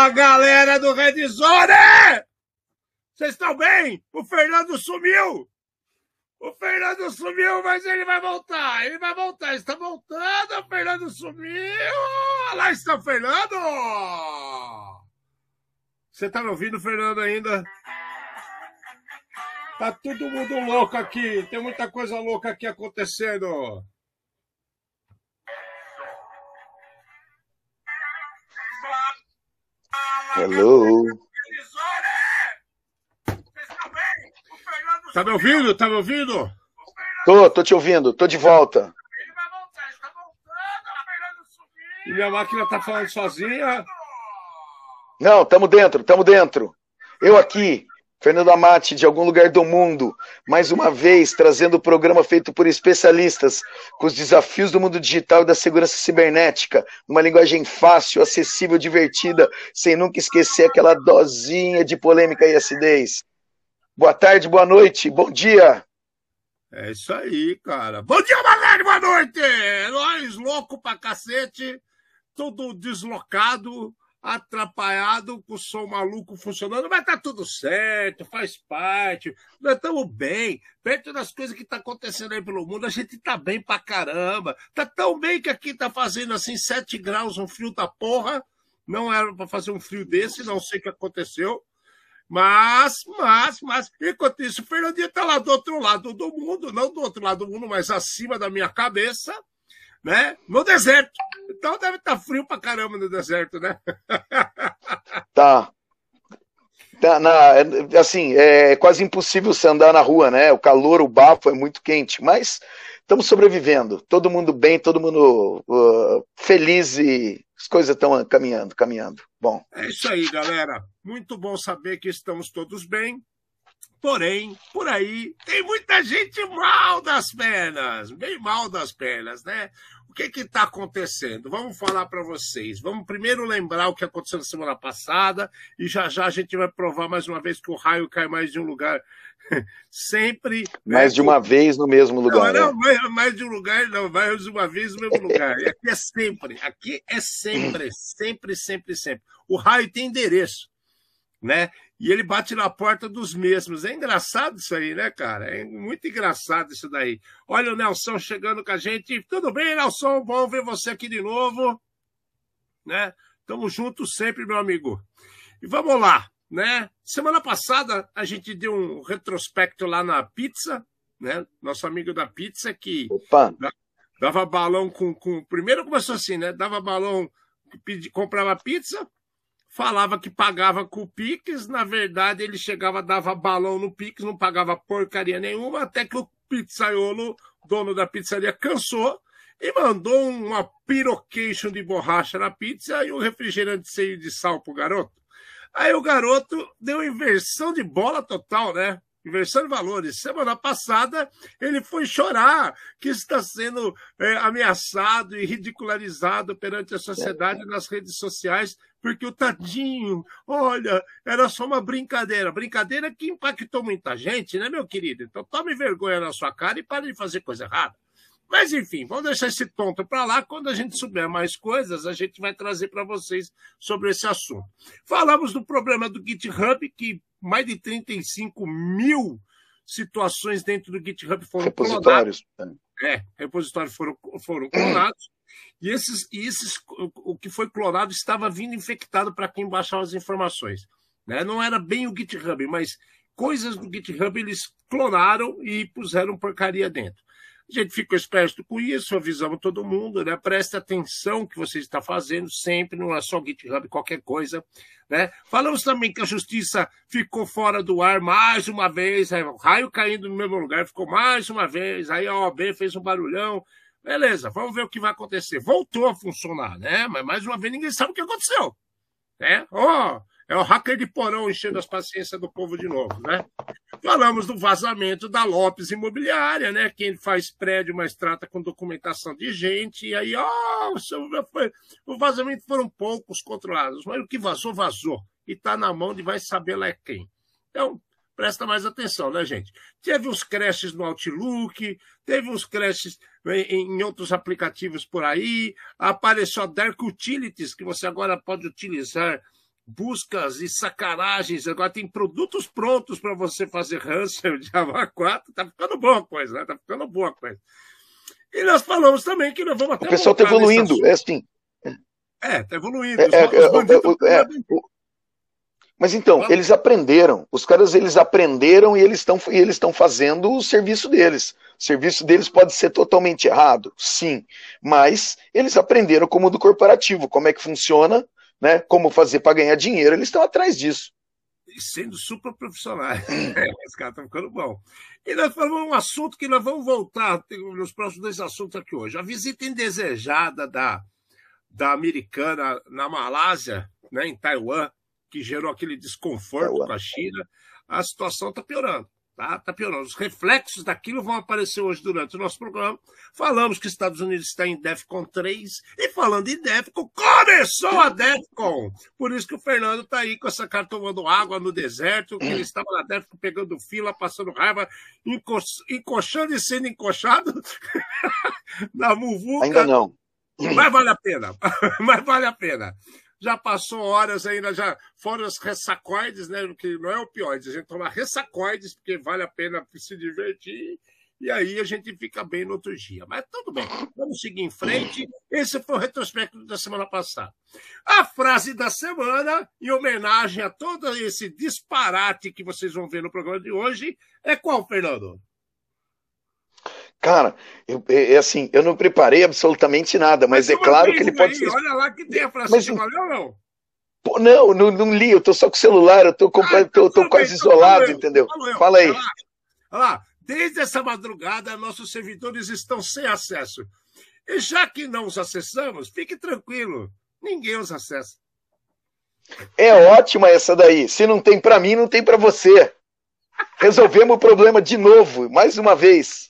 Fala galera do Red Zone! Vocês estão bem? O Fernando sumiu! O Fernando sumiu, mas ele vai voltar. Ele vai voltar. Está voltando. O Fernando sumiu. Lá está o Fernando. Você está me ouvindo, Fernando, ainda? Tá todo mundo louco aqui. Tem muita coisa louca aqui acontecendo. Hello. Tá me ouvindo? Tá me ouvindo? Tô, tô te ouvindo, tô de volta. Ele vai voltar, está voltando, Fernando. E minha máquina tá falando sozinha. Não, tamo dentro, tamo dentro. Eu aqui, Fernando Amati, de algum lugar do mundo, mais uma vez trazendo o programa feito por especialistas com os desafios do mundo digital e da segurança cibernética, numa linguagem fácil, acessível, divertida, sem nunca esquecer aquela dosinha de polêmica e acidez. Boa tarde, boa noite, bom dia. É isso aí, cara. Bom dia, boa tarde, boa noite! Nós, louco pra cacete, tudo deslocado, atrapalhado, com o som maluco funcionando, mas tá tudo certo, faz parte. Nós estamos bem, perto das coisas que tá acontecendo aí pelo mundo, a gente tá bem pra caramba. Tá tão bem que aqui tá fazendo assim 7 graus, um frio da porra. Não era para fazer um frio desse, não sei o que aconteceu. Mas, mas, mas, enquanto isso, o Fernandinho está lá do outro lado do mundo, não do outro lado do mundo, mas acima da minha cabeça, né? No deserto. Então deve estar tá frio pra caramba no deserto, né? Tá. tá na, assim, é quase impossível você andar na rua, né? O calor, o bafo é muito quente, mas estamos sobrevivendo. Todo mundo bem, todo mundo uh, feliz e as coisas estão caminhando, caminhando. Bom. É isso aí, galera. Muito bom saber que estamos todos bem. Porém, por aí tem muita gente mal das pernas, bem mal das pernas, né? O que está acontecendo? Vamos falar para vocês. Vamos primeiro lembrar o que aconteceu na semana passada e já já a gente vai provar mais uma vez que o raio cai mais de um lugar. Sempre. Mais né? de uma vez no mesmo lugar. Não, não né? mais, mais, de um lugar, não, mais de uma vez no mesmo lugar. E aqui é sempre. Aqui é sempre, sempre, sempre, sempre. O raio tem endereço né? E ele bate na porta dos mesmos. É engraçado isso aí, né, cara? É muito engraçado isso daí. Olha o Nelson chegando com a gente. Tudo bem, Nelson? Bom ver você aqui de novo. Né? Tamo juntos sempre, meu amigo. E vamos lá, né? Semana passada a gente deu um retrospecto lá na pizza, né? Nosso amigo da pizza que Opa. dava balão com, com. Primeiro começou assim, né? Dava balão, comprava pizza, falava que pagava com o Pix, na verdade ele chegava, dava balão no Pix, não pagava porcaria nenhuma, até que o pizzaiolo, dono da pizzaria, cansou e mandou uma pirocation de borracha na pizza e um refrigerante cheio de sal pro garoto. Aí o garoto deu inversão de bola total, né? Inversão de valores. Semana passada ele foi chorar que está sendo é, ameaçado e ridicularizado perante a sociedade nas redes sociais porque o tadinho, olha, era só uma brincadeira. Brincadeira que impactou muita gente, né, meu querido? Então tome vergonha na sua cara e pare de fazer coisa errada. Mas enfim, vamos deixar esse tonto para lá. Quando a gente souber mais coisas, a gente vai trazer para vocês sobre esse assunto. Falamos do problema do GitHub, que mais de 35 mil situações dentro do GitHub foram repositórios. clonados. É, repositórios foram, foram clonados. E esses, e esses, o que foi clonado estava vindo infectado para quem baixava as informações. Né? Não era bem o GitHub, mas coisas do GitHub eles clonaram e puseram porcaria dentro. A gente ficou esperto com isso, avisamos todo mundo, né? Preste atenção que você está fazendo sempre, não é só GitHub, qualquer coisa, né? Falamos também que a justiça ficou fora do ar mais uma vez, o raio caindo no mesmo lugar, ficou mais uma vez, aí a OAB fez um barulhão, Beleza, vamos ver o que vai acontecer. Voltou a funcionar, né? Mas mais uma vez ninguém sabe o que aconteceu. Né? Oh, é o hacker de porão enchendo as paciências do povo de novo, né? Falamos do vazamento da Lopes Imobiliária, né? Quem faz prédio, mas trata com documentação de gente. E aí, ó, oh, o vazamento foram poucos controlados, mas o que vazou, vazou. E está na mão de vai saber lá quem. Então, presta mais atenção, né, gente? Teve uns crashes no Outlook, teve uns crashes em outros aplicativos por aí, apareceu a Dark Utilities, que você agora pode utilizar buscas e sacanagens. Agora tem produtos prontos para você fazer ransom de Java 4. Tá ficando boa a coisa, né? Tá ficando boa a coisa. E nós falamos também que nós vamos até. O pessoal está evoluindo, é assim. É, está evoluindo. É, os é, é, mas então, eles aprenderam. Os caras eles aprenderam e eles estão eles estão fazendo o serviço deles. O serviço deles pode ser totalmente errado, sim, mas eles aprenderam como do corporativo, como é que funciona, né? Como fazer para ganhar dinheiro. Eles estão atrás disso. E sendo super profissionais. é, os caras estão ficando bom. E nós falamos um assunto que nós vamos voltar nos próximos dois assuntos aqui hoje. A visita indesejada da, da americana na Malásia, né, em Taiwan, que gerou aquele desconforto com a China, a situação está piorando. Tá, tá piorando. Os reflexos daquilo vão aparecer hoje durante o nosso programa. Falamos que os Estados Unidos está em DEFCON 3. E falando em DEFCON, começou a DEFCON! Por isso que o Fernando está aí com essa cara tomando água no deserto, que ele estava na DEFCON pegando fila, passando raiva, enco encoxando e sendo encoxado na muvuca. Ainda não. Mas vale a pena. Mas vale a pena já passou horas ainda, já fora os ressacoides, né? Que não é opioides, a gente toma ressacoides, porque vale a pena se divertir. E aí a gente fica bem no outro dia. Mas tudo bem, vamos seguir em frente. Esse foi o retrospecto da semana passada. A frase da semana, em homenagem a todo esse disparate que vocês vão ver no programa de hoje, é qual, Fernando? Cara, eu, é, é, assim, eu não preparei absolutamente nada, mas, mas é claro que ele pode ser. Olha lá que tem a frase mas, valeu, não? Pô, não, não, não, li, eu tô só com o celular, eu tô, ah, então, tô, tô quase então isolado, eu, entendeu? Fala aí. Olha lá, olha lá, desde essa madrugada, nossos servidores estão sem acesso. E já que não os acessamos, fique tranquilo, ninguém os acessa. É ótima essa daí. Se não tem para mim, não tem para você. Resolvemos o problema de novo, mais uma vez.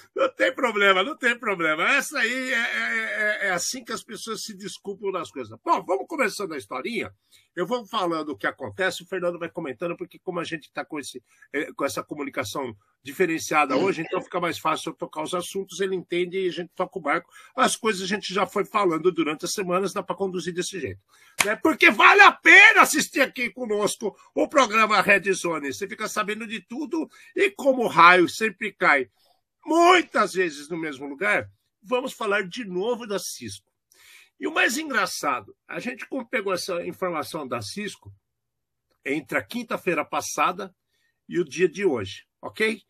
Não tem problema, não tem problema. Essa aí é, é, é, é, assim que as pessoas se desculpam das coisas. Bom, vamos começando a historinha. Eu vou falando o que acontece, o Fernando vai comentando, porque como a gente está com, é, com essa comunicação diferenciada hoje, então fica mais fácil eu tocar os assuntos, ele entende e a gente toca o barco. As coisas a gente já foi falando durante as semanas, dá para conduzir desse jeito. Né? Porque vale a pena assistir aqui conosco o programa Red Zone. Você fica sabendo de tudo e como o raio sempre cai muitas vezes no mesmo lugar, vamos falar de novo da Cisco. E o mais engraçado, a gente pegou essa informação da Cisco entre a quinta-feira passada e o dia de hoje, ok?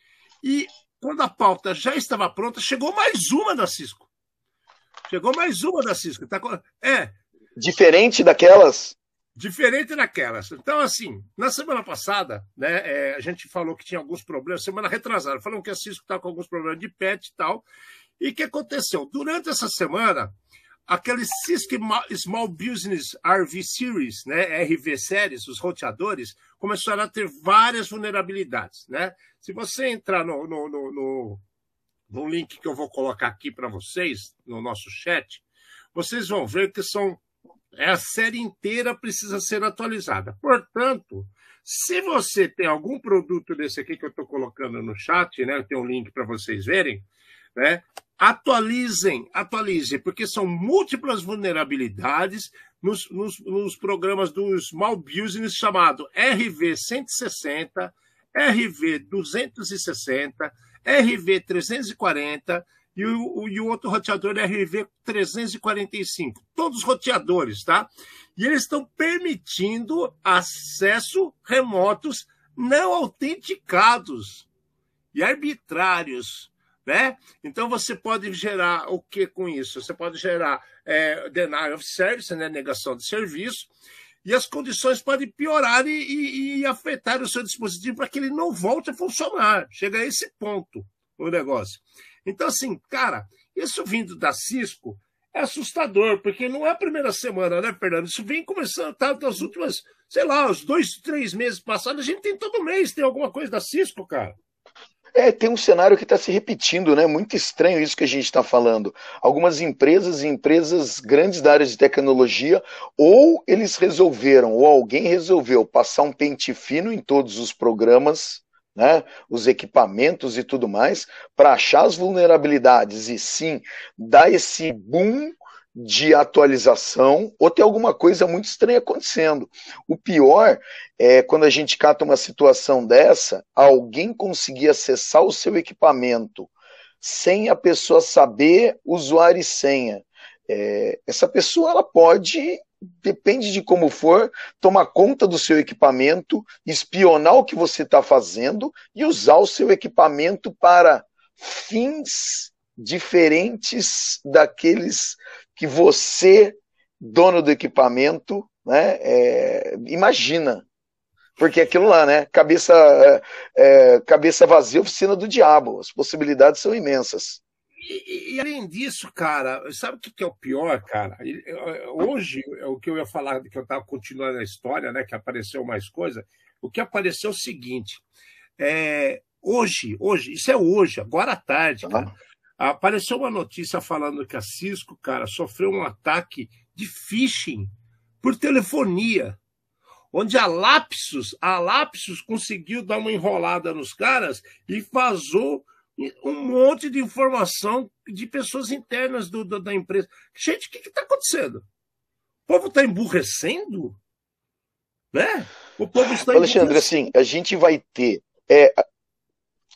E quando a pauta já estava pronta, chegou mais uma da Cisco. Chegou mais uma da Cisco. Tá... É. Diferente daquelas? Diferente daquelas. Então, assim, na semana passada, né, é, a gente falou que tinha alguns problemas, semana retrasada, falamos que a Cisco está com alguns problemas de PET e tal. E o que aconteceu? Durante essa semana, aquele Cisco Small Business RV Series, né, RV Series, os roteadores, começaram a ter várias vulnerabilidades. Né? Se você entrar no, no, no, no, no link que eu vou colocar aqui para vocês, no nosso chat, vocês vão ver que são a série inteira precisa ser atualizada. Portanto, se você tem algum produto desse aqui que eu estou colocando no chat, né, eu tenho um link para vocês verem, né, atualizem, atualizem, porque são múltiplas vulnerabilidades nos, nos, nos programas do Small Business chamado RV160, RV260, RV340 e o, e o outro roteador é RV345. Todos roteadores, tá? E eles estão permitindo acesso remotos não autenticados e arbitrários. Né? Então você pode gerar o que com isso? Você pode gerar é, denial of service, né? negação de serviço, e as condições podem piorar e, e, e afetar o seu dispositivo para que ele não volte a funcionar. Chega a esse ponto o negócio. Então, assim, cara, isso vindo da Cisco é assustador, porque não é a primeira semana, né, Fernando? Isso vem começando, tá, das últimas, sei lá, os dois, três meses passados, a gente tem todo mês, tem alguma coisa da Cisco, cara. É, tem um cenário que está se repetindo, né? Muito estranho isso que a gente está falando. Algumas empresas, empresas grandes da área de tecnologia, ou eles resolveram, ou alguém resolveu passar um pente fino em todos os programas, né? Os equipamentos e tudo mais, para achar as vulnerabilidades e sim dar esse boom de atualização ou tem alguma coisa muito estranha acontecendo. O pior é quando a gente cata uma situação dessa, alguém conseguir acessar o seu equipamento sem a pessoa saber usuário e senha. É, essa pessoa ela pode, depende de como for, tomar conta do seu equipamento, espionar o que você está fazendo e usar o seu equipamento para fins diferentes daqueles que você, dono do equipamento, né, é, imagina. Porque aquilo lá, né? Cabeça, é, é, cabeça vazia, oficina do diabo. As possibilidades são imensas. E, e, além disso, cara, sabe o que, é o pior, cara? Hoje, é o que eu ia falar, que eu estava continuando a história, né? Que apareceu mais coisa. O que apareceu é o seguinte: é, hoje, hoje, isso é hoje, agora à tarde, cara. Apareceu uma notícia falando que a Cisco, cara, sofreu um ataque de phishing por telefonia, onde a Lapsus, a Lapsus conseguiu dar uma enrolada nos caras e vazou um monte de informação de pessoas internas do, do da empresa. Gente, o que está acontecendo? O povo está emburrecendo? Né? O povo está Alexandre, assim, a gente vai ter. É,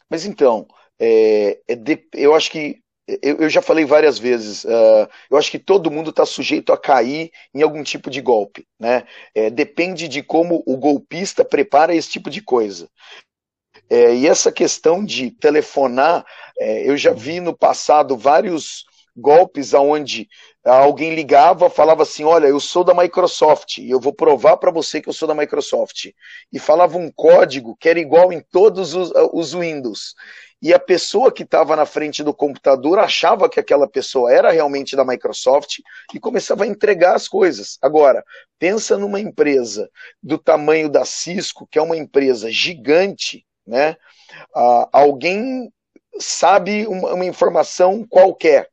mas então, é, é de, eu acho que eu, eu, já falei várias vezes, uh, eu acho que todo mundo está sujeito a cair em algum tipo de golpe. Né? É, depende de como o golpista prepara esse tipo de coisa. É, e essa questão de telefonar, é, eu já vi no passado vários golpes aonde alguém ligava, falava assim, olha, eu sou da Microsoft e eu vou provar para você que eu sou da Microsoft. E falava um código que era igual em todos os, os Windows. E a pessoa que estava na frente do computador achava que aquela pessoa era realmente da Microsoft e começava a entregar as coisas. Agora, pensa numa empresa do tamanho da Cisco, que é uma empresa gigante, né? Ah, alguém sabe uma, uma informação qualquer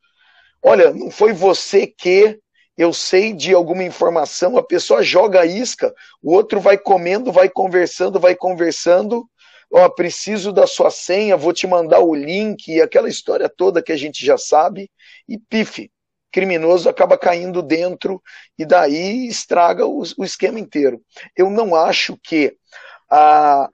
Olha, não foi você que eu sei de alguma informação, a pessoa joga a isca, o outro vai comendo, vai conversando, vai conversando. Ó, preciso da sua senha, vou te mandar o link, aquela história toda que a gente já sabe, e pife, criminoso acaba caindo dentro e daí estraga o, o esquema inteiro. Eu não acho que a,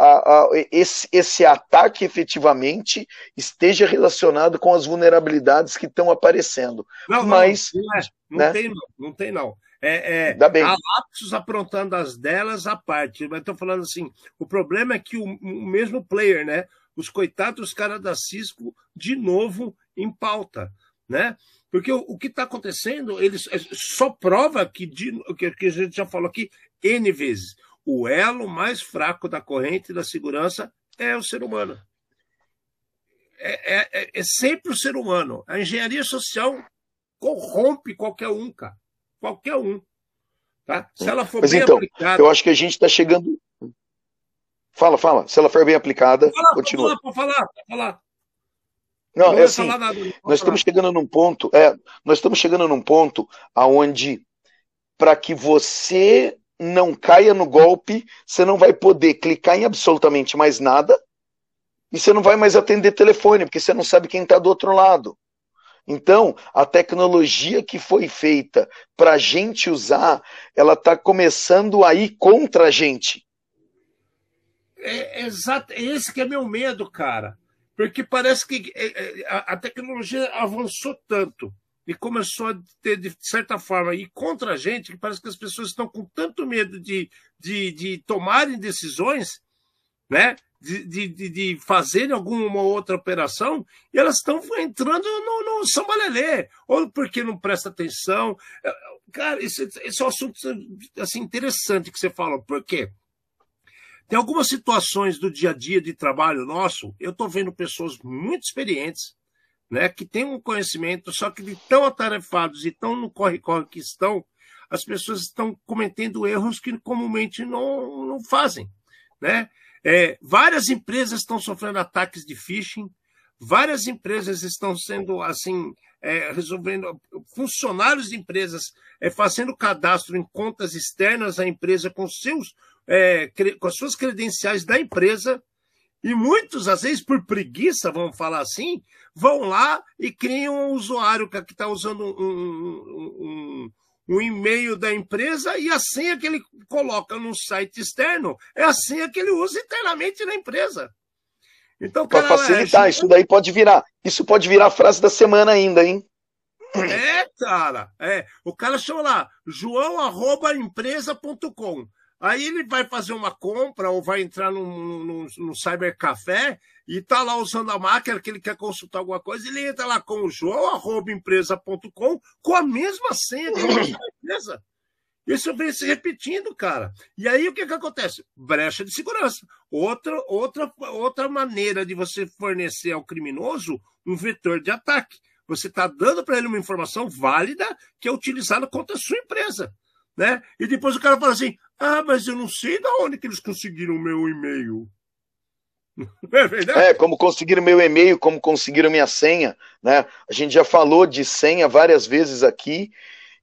a, a, esse, esse ataque efetivamente esteja relacionado com as vulnerabilidades que estão aparecendo. Não, Mas, não, não, é. não né? tem não, não tem não. É, é, bem. Há lapsos aprontando as delas à parte. Mas estou falando assim, o problema é que o, o mesmo player, né? Os coitados os caras da Cisco, de novo, em pauta, né? Porque o, o que está acontecendo, eles é, só prova que, de, que, que a gente já falou aqui N vezes o elo mais fraco da corrente da segurança é o ser humano. É, é, é, é sempre o ser humano. A engenharia social corrompe qualquer um, cara. Qualquer um. Tá? Se ela for Mas bem então, aplicada. Eu acho que a gente está chegando. Fala, fala. Se ela for bem aplicada, falar, continua. Pode falar, pode falar. Não, não é assim, nada, nós falar. estamos chegando num ponto, é, nós estamos chegando num ponto aonde para que você não caia no golpe, você não vai poder clicar em absolutamente mais nada e você não vai mais atender telefone, porque você não sabe quem está do outro lado. Então, a tecnologia que foi feita para a gente usar, ela está começando a ir contra a gente. É, exato, esse que é meu medo, cara. Porque parece que é, é, a tecnologia avançou tanto e começou a ter, de certa forma, ir contra a gente, que parece que as pessoas estão com tanto medo de, de, de tomarem decisões, né? De, de, de fazerem alguma outra operação, e elas estão entrando no, no sambalelê, ou porque não presta atenção. Cara, esse, esse é um assunto assim, interessante que você fala. Por quê? Tem algumas situações do dia a dia de trabalho nosso, eu estou vendo pessoas muito experientes, né, que têm um conhecimento, só que de tão atarefados e tão no corre-corre que estão, as pessoas estão cometendo erros que comumente não, não fazem. Né? É, várias empresas estão sofrendo ataques de phishing, várias empresas estão sendo assim é, resolvendo funcionários de empresas é, fazendo cadastro em contas externas à empresa com seus é, com as suas credenciais da empresa e muitos às vezes por preguiça vamos falar assim vão lá e criam um usuário que está usando um, um, um, um e-mail da empresa e a senha que ele coloca no site externo é a senha que ele usa internamente na empresa. Então, para facilitar, é, isso daí pode virar. Isso pode virar a frase da semana ainda, hein? É, cara. É. O cara chama lá, joão.empresa.com. Aí ele vai fazer uma compra ou vai entrar no, no, no cybercafé e tá lá usando a máquina que ele quer consultar alguma coisa, ele entra lá com o joão.empresa.com com a mesma senha da empresa. Isso vem se repetindo, cara. E aí o que, que acontece? Brecha de segurança. Outra, outra, outra maneira de você fornecer ao criminoso um vetor de ataque. Você está dando para ele uma informação válida que é utilizada contra a sua empresa. Né? E depois o cara fala assim: ah, mas eu não sei de onde que eles conseguiram o meu e-mail. É verdade? É, como conseguiram meu e-mail, como conseguiram minha senha, né? A gente já falou de senha várias vezes aqui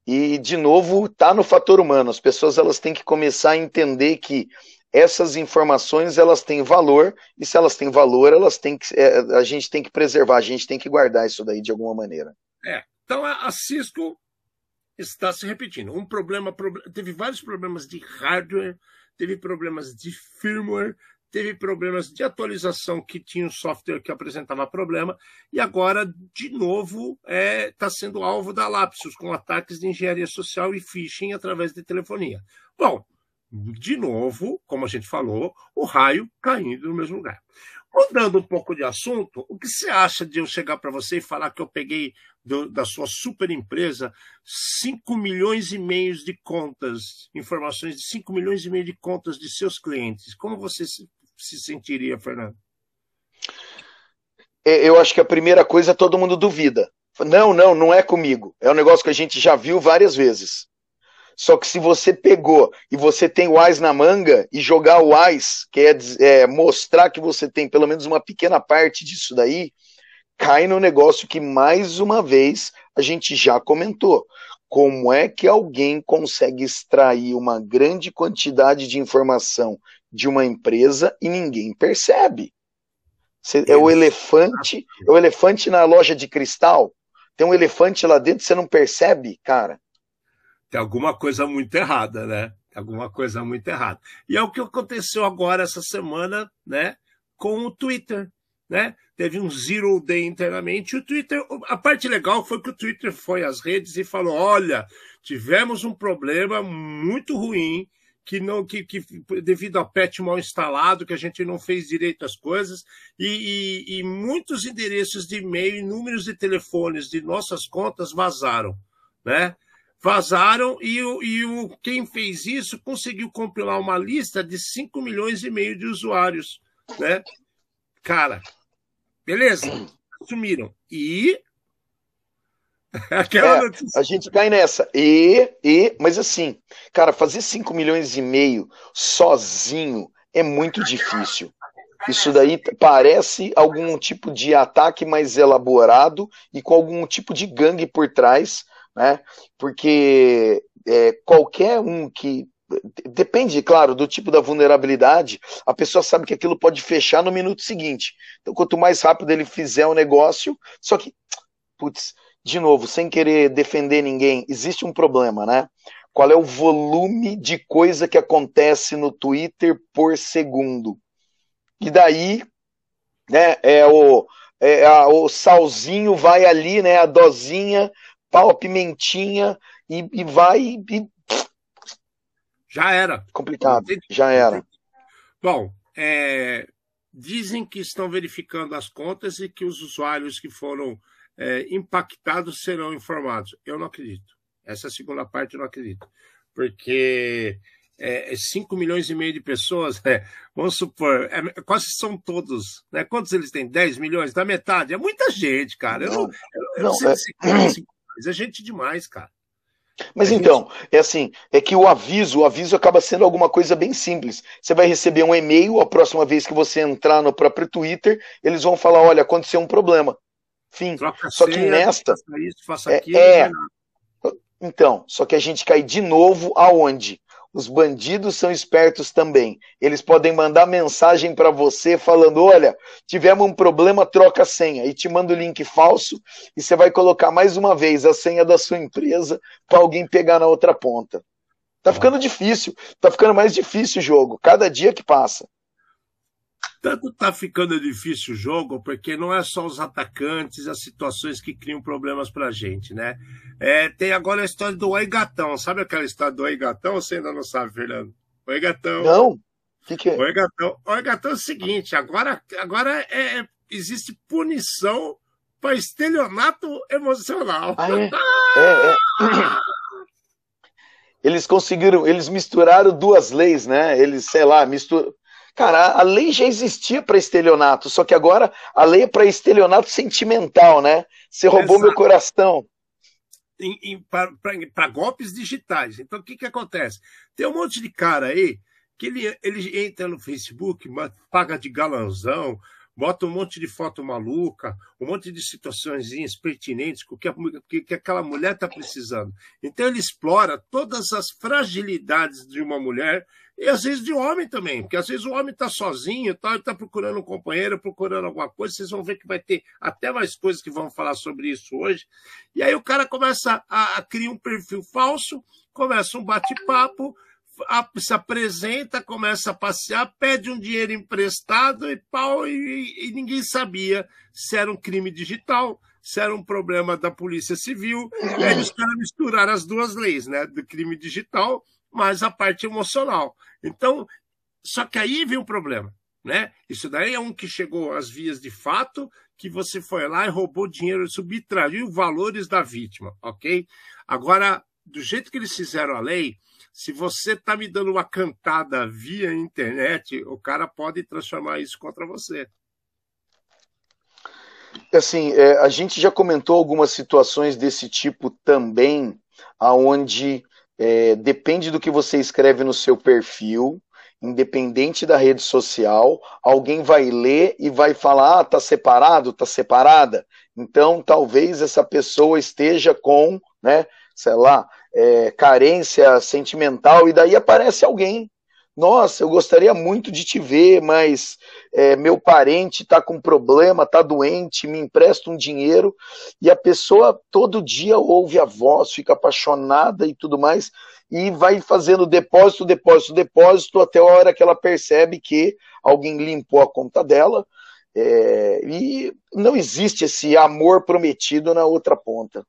e de novo tá no fator humano. As pessoas elas têm que começar a entender que essas informações elas têm valor e se elas têm valor, elas têm que é, a gente tem que preservar, a gente tem que guardar isso daí de alguma maneira. É. Então a Cisco está se repetindo. Um problema, teve vários problemas de hardware, teve problemas de firmware, teve problemas de atualização que tinha um software que apresentava problema, e agora, de novo, está é, tá sendo alvo da Lapsus, com ataques de engenharia social e phishing através de telefonia. Bom, de novo, como a gente falou, o raio caindo no mesmo lugar. Mudando um pouco de assunto, o que você acha de eu chegar para você e falar que eu peguei do, da sua super empresa 5 milhões e meio de contas, informações de 5 milhões e meio de contas de seus clientes? Como você se, se sentiria, Fernando? É, eu acho que a primeira coisa todo mundo duvida. Não, não, não é comigo. É um negócio que a gente já viu várias vezes. Só que se você pegou e você tem o AIS na manga e jogar o AIS, que é, é, mostrar que você tem pelo menos uma pequena parte disso daí, cai no negócio que mais uma vez a gente já comentou. Como é que alguém consegue extrair uma grande quantidade de informação de uma empresa e ninguém percebe? É o elefante, é o elefante na loja de cristal. Tem um elefante lá dentro, você não percebe, cara tem alguma coisa muito errada, né? Tem alguma coisa muito errada. E é o que aconteceu agora essa semana, né? Com o Twitter, né? Teve um zero day internamente. O Twitter, a parte legal foi que o Twitter foi às redes e falou: olha, tivemos um problema muito ruim que não que, que devido ao patch mal instalado que a gente não fez direito as coisas e, e, e muitos endereços de e-mail e números de telefones de nossas contas vazaram, né? Vazaram e, o, e o, quem fez isso conseguiu compilar uma lista de 5 milhões e meio de usuários. Né? Cara, beleza, sumiram. E. Aquela é, A gente cai nessa. E, e, mas assim, cara, fazer 5 milhões e meio sozinho é muito difícil. Isso daí parece algum tipo de ataque mais elaborado e com algum tipo de gangue por trás né? Porque é, qualquer um que depende, claro, do tipo da vulnerabilidade, a pessoa sabe que aquilo pode fechar no minuto seguinte. Então, quanto mais rápido ele fizer o negócio, só que, putz, de novo, sem querer defender ninguém, existe um problema, né? Qual é o volume de coisa que acontece no Twitter por segundo? E daí, né, é o, é, a, o salzinho vai ali, né, a dosinha pau, pimentinha e, e vai e. Já era. Complicado, já era. Bom, é, dizem que estão verificando as contas e que os usuários que foram é, impactados serão informados. Eu não acredito. Essa segunda parte eu não acredito. Porque é, 5 milhões e meio de pessoas, né? vamos supor, é, quase são todos. Né? Quantos eles têm? 10 milhões? Da metade? É muita gente, cara. Eu não, não, eu, não, não sei é... mas é gente demais, cara. Mas então, é assim, é que o aviso, o aviso acaba sendo alguma coisa bem simples. Você vai receber um e-mail, a próxima vez que você entrar no próprio Twitter, eles vão falar, olha, aconteceu um problema. Fim. Troca Só que senha, nesta, faça isso, faça É, aquilo. é. nada. então, só que a gente cai de novo aonde? Os bandidos são espertos também. Eles podem mandar mensagem para você falando: olha, tivemos um problema, troca a senha. E te manda o link falso e você vai colocar mais uma vez a senha da sua empresa para alguém pegar na outra ponta. Tá ficando difícil, tá ficando mais difícil o jogo, cada dia que passa. Tanto tá ficando difícil o jogo, porque não é só os atacantes, as situações que criam problemas pra gente, né? É, tem agora a história do Oi Gatão. Sabe aquela história do Oi Gatão? Você ainda não sabe, Fernando? Oi Gatão. Não? O que, que é? Oi Gatão. Oi Gatão é o seguinte, agora, agora é, é- existe punição para estelionato emocional. Ah, é? É, é. Eles conseguiram, eles misturaram duas leis, né? Eles, sei lá, misturam. Cara, a lei já existia para estelionato, só que agora a lei é para estelionato sentimental, né? Você roubou Exato. meu coração. para golpes digitais. Então, o que, que acontece? Tem um monte de cara aí que ele, ele entra no Facebook, paga de galanzão, bota um monte de foto maluca, um monte de situações pertinentes com o que, a que aquela mulher está precisando. Então, ele explora todas as fragilidades de uma mulher e às vezes de homem também, porque às vezes o homem está sozinho, tá, está procurando um companheiro, procurando alguma coisa, vocês vão ver que vai ter até mais coisas que vão falar sobre isso hoje. E aí o cara começa a, a criar um perfil falso, começa um bate-papo, se apresenta, começa a passear, pede um dinheiro emprestado e pau, e, e ninguém sabia se era um crime digital, se era um problema da Polícia Civil. E aí os caras misturaram as duas leis, né? Do crime digital, mais a parte emocional. Então, só que aí vem o problema, né? Isso daí é um que chegou às vias de fato, que você foi lá e roubou dinheiro, subtraiu valores da vítima, ok? Agora, do jeito que eles fizeram a lei, se você está me dando uma cantada via internet, o cara pode transformar isso contra você. Assim, é, a gente já comentou algumas situações desse tipo também, aonde é, depende do que você escreve no seu perfil, independente da rede social, alguém vai ler e vai falar, ah, tá separado, tá separada. Então, talvez essa pessoa esteja com, né, sei lá, é, carência sentimental, e daí aparece alguém. Nossa, eu gostaria muito de te ver, mas é, meu parente está com problema, está doente, me empresta um dinheiro, e a pessoa todo dia ouve a voz, fica apaixonada e tudo mais, e vai fazendo depósito, depósito, depósito, até a hora que ela percebe que alguém limpou a conta dela, é, e não existe esse amor prometido na outra ponta.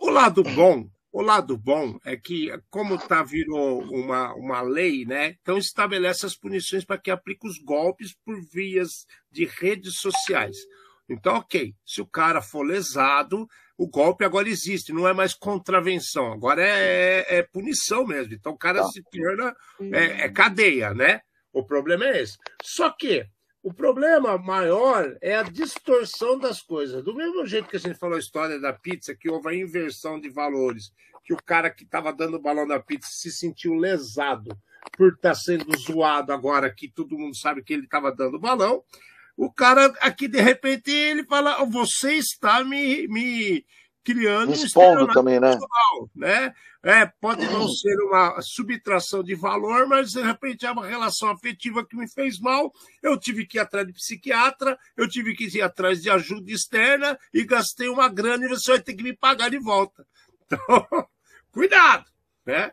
O lado bom, o lado bom é que, como tá virou uma, uma lei, né? Então estabelece as punições para que aplique os golpes por vias de redes sociais. Então, ok, se o cara for lesado, o golpe agora existe, não é mais contravenção, agora é, é punição mesmo. Então o cara Tá. se torna é, é cadeia, né? O problema é esse. Só que o problema maior é a distorção das coisas. Do mesmo jeito que a gente falou a história da pizza, que houve a inversão de valores, que o cara que estava dando o balão da pizza se sentiu lesado por estar sendo zoado agora que todo mundo sabe que ele estava dando balão. O cara aqui, de repente, ele fala: Você está me, me criando um Expondo estelionato também, né? emocional", né? É, pode não ser uma subtração de valor, mas de repente é uma relação afetiva que me fez mal. Eu tive que ir atrás de psiquiatra, eu tive que ir atrás de ajuda externa e gastei uma grana e você vai ter que me pagar de volta. Então, cuidado, né?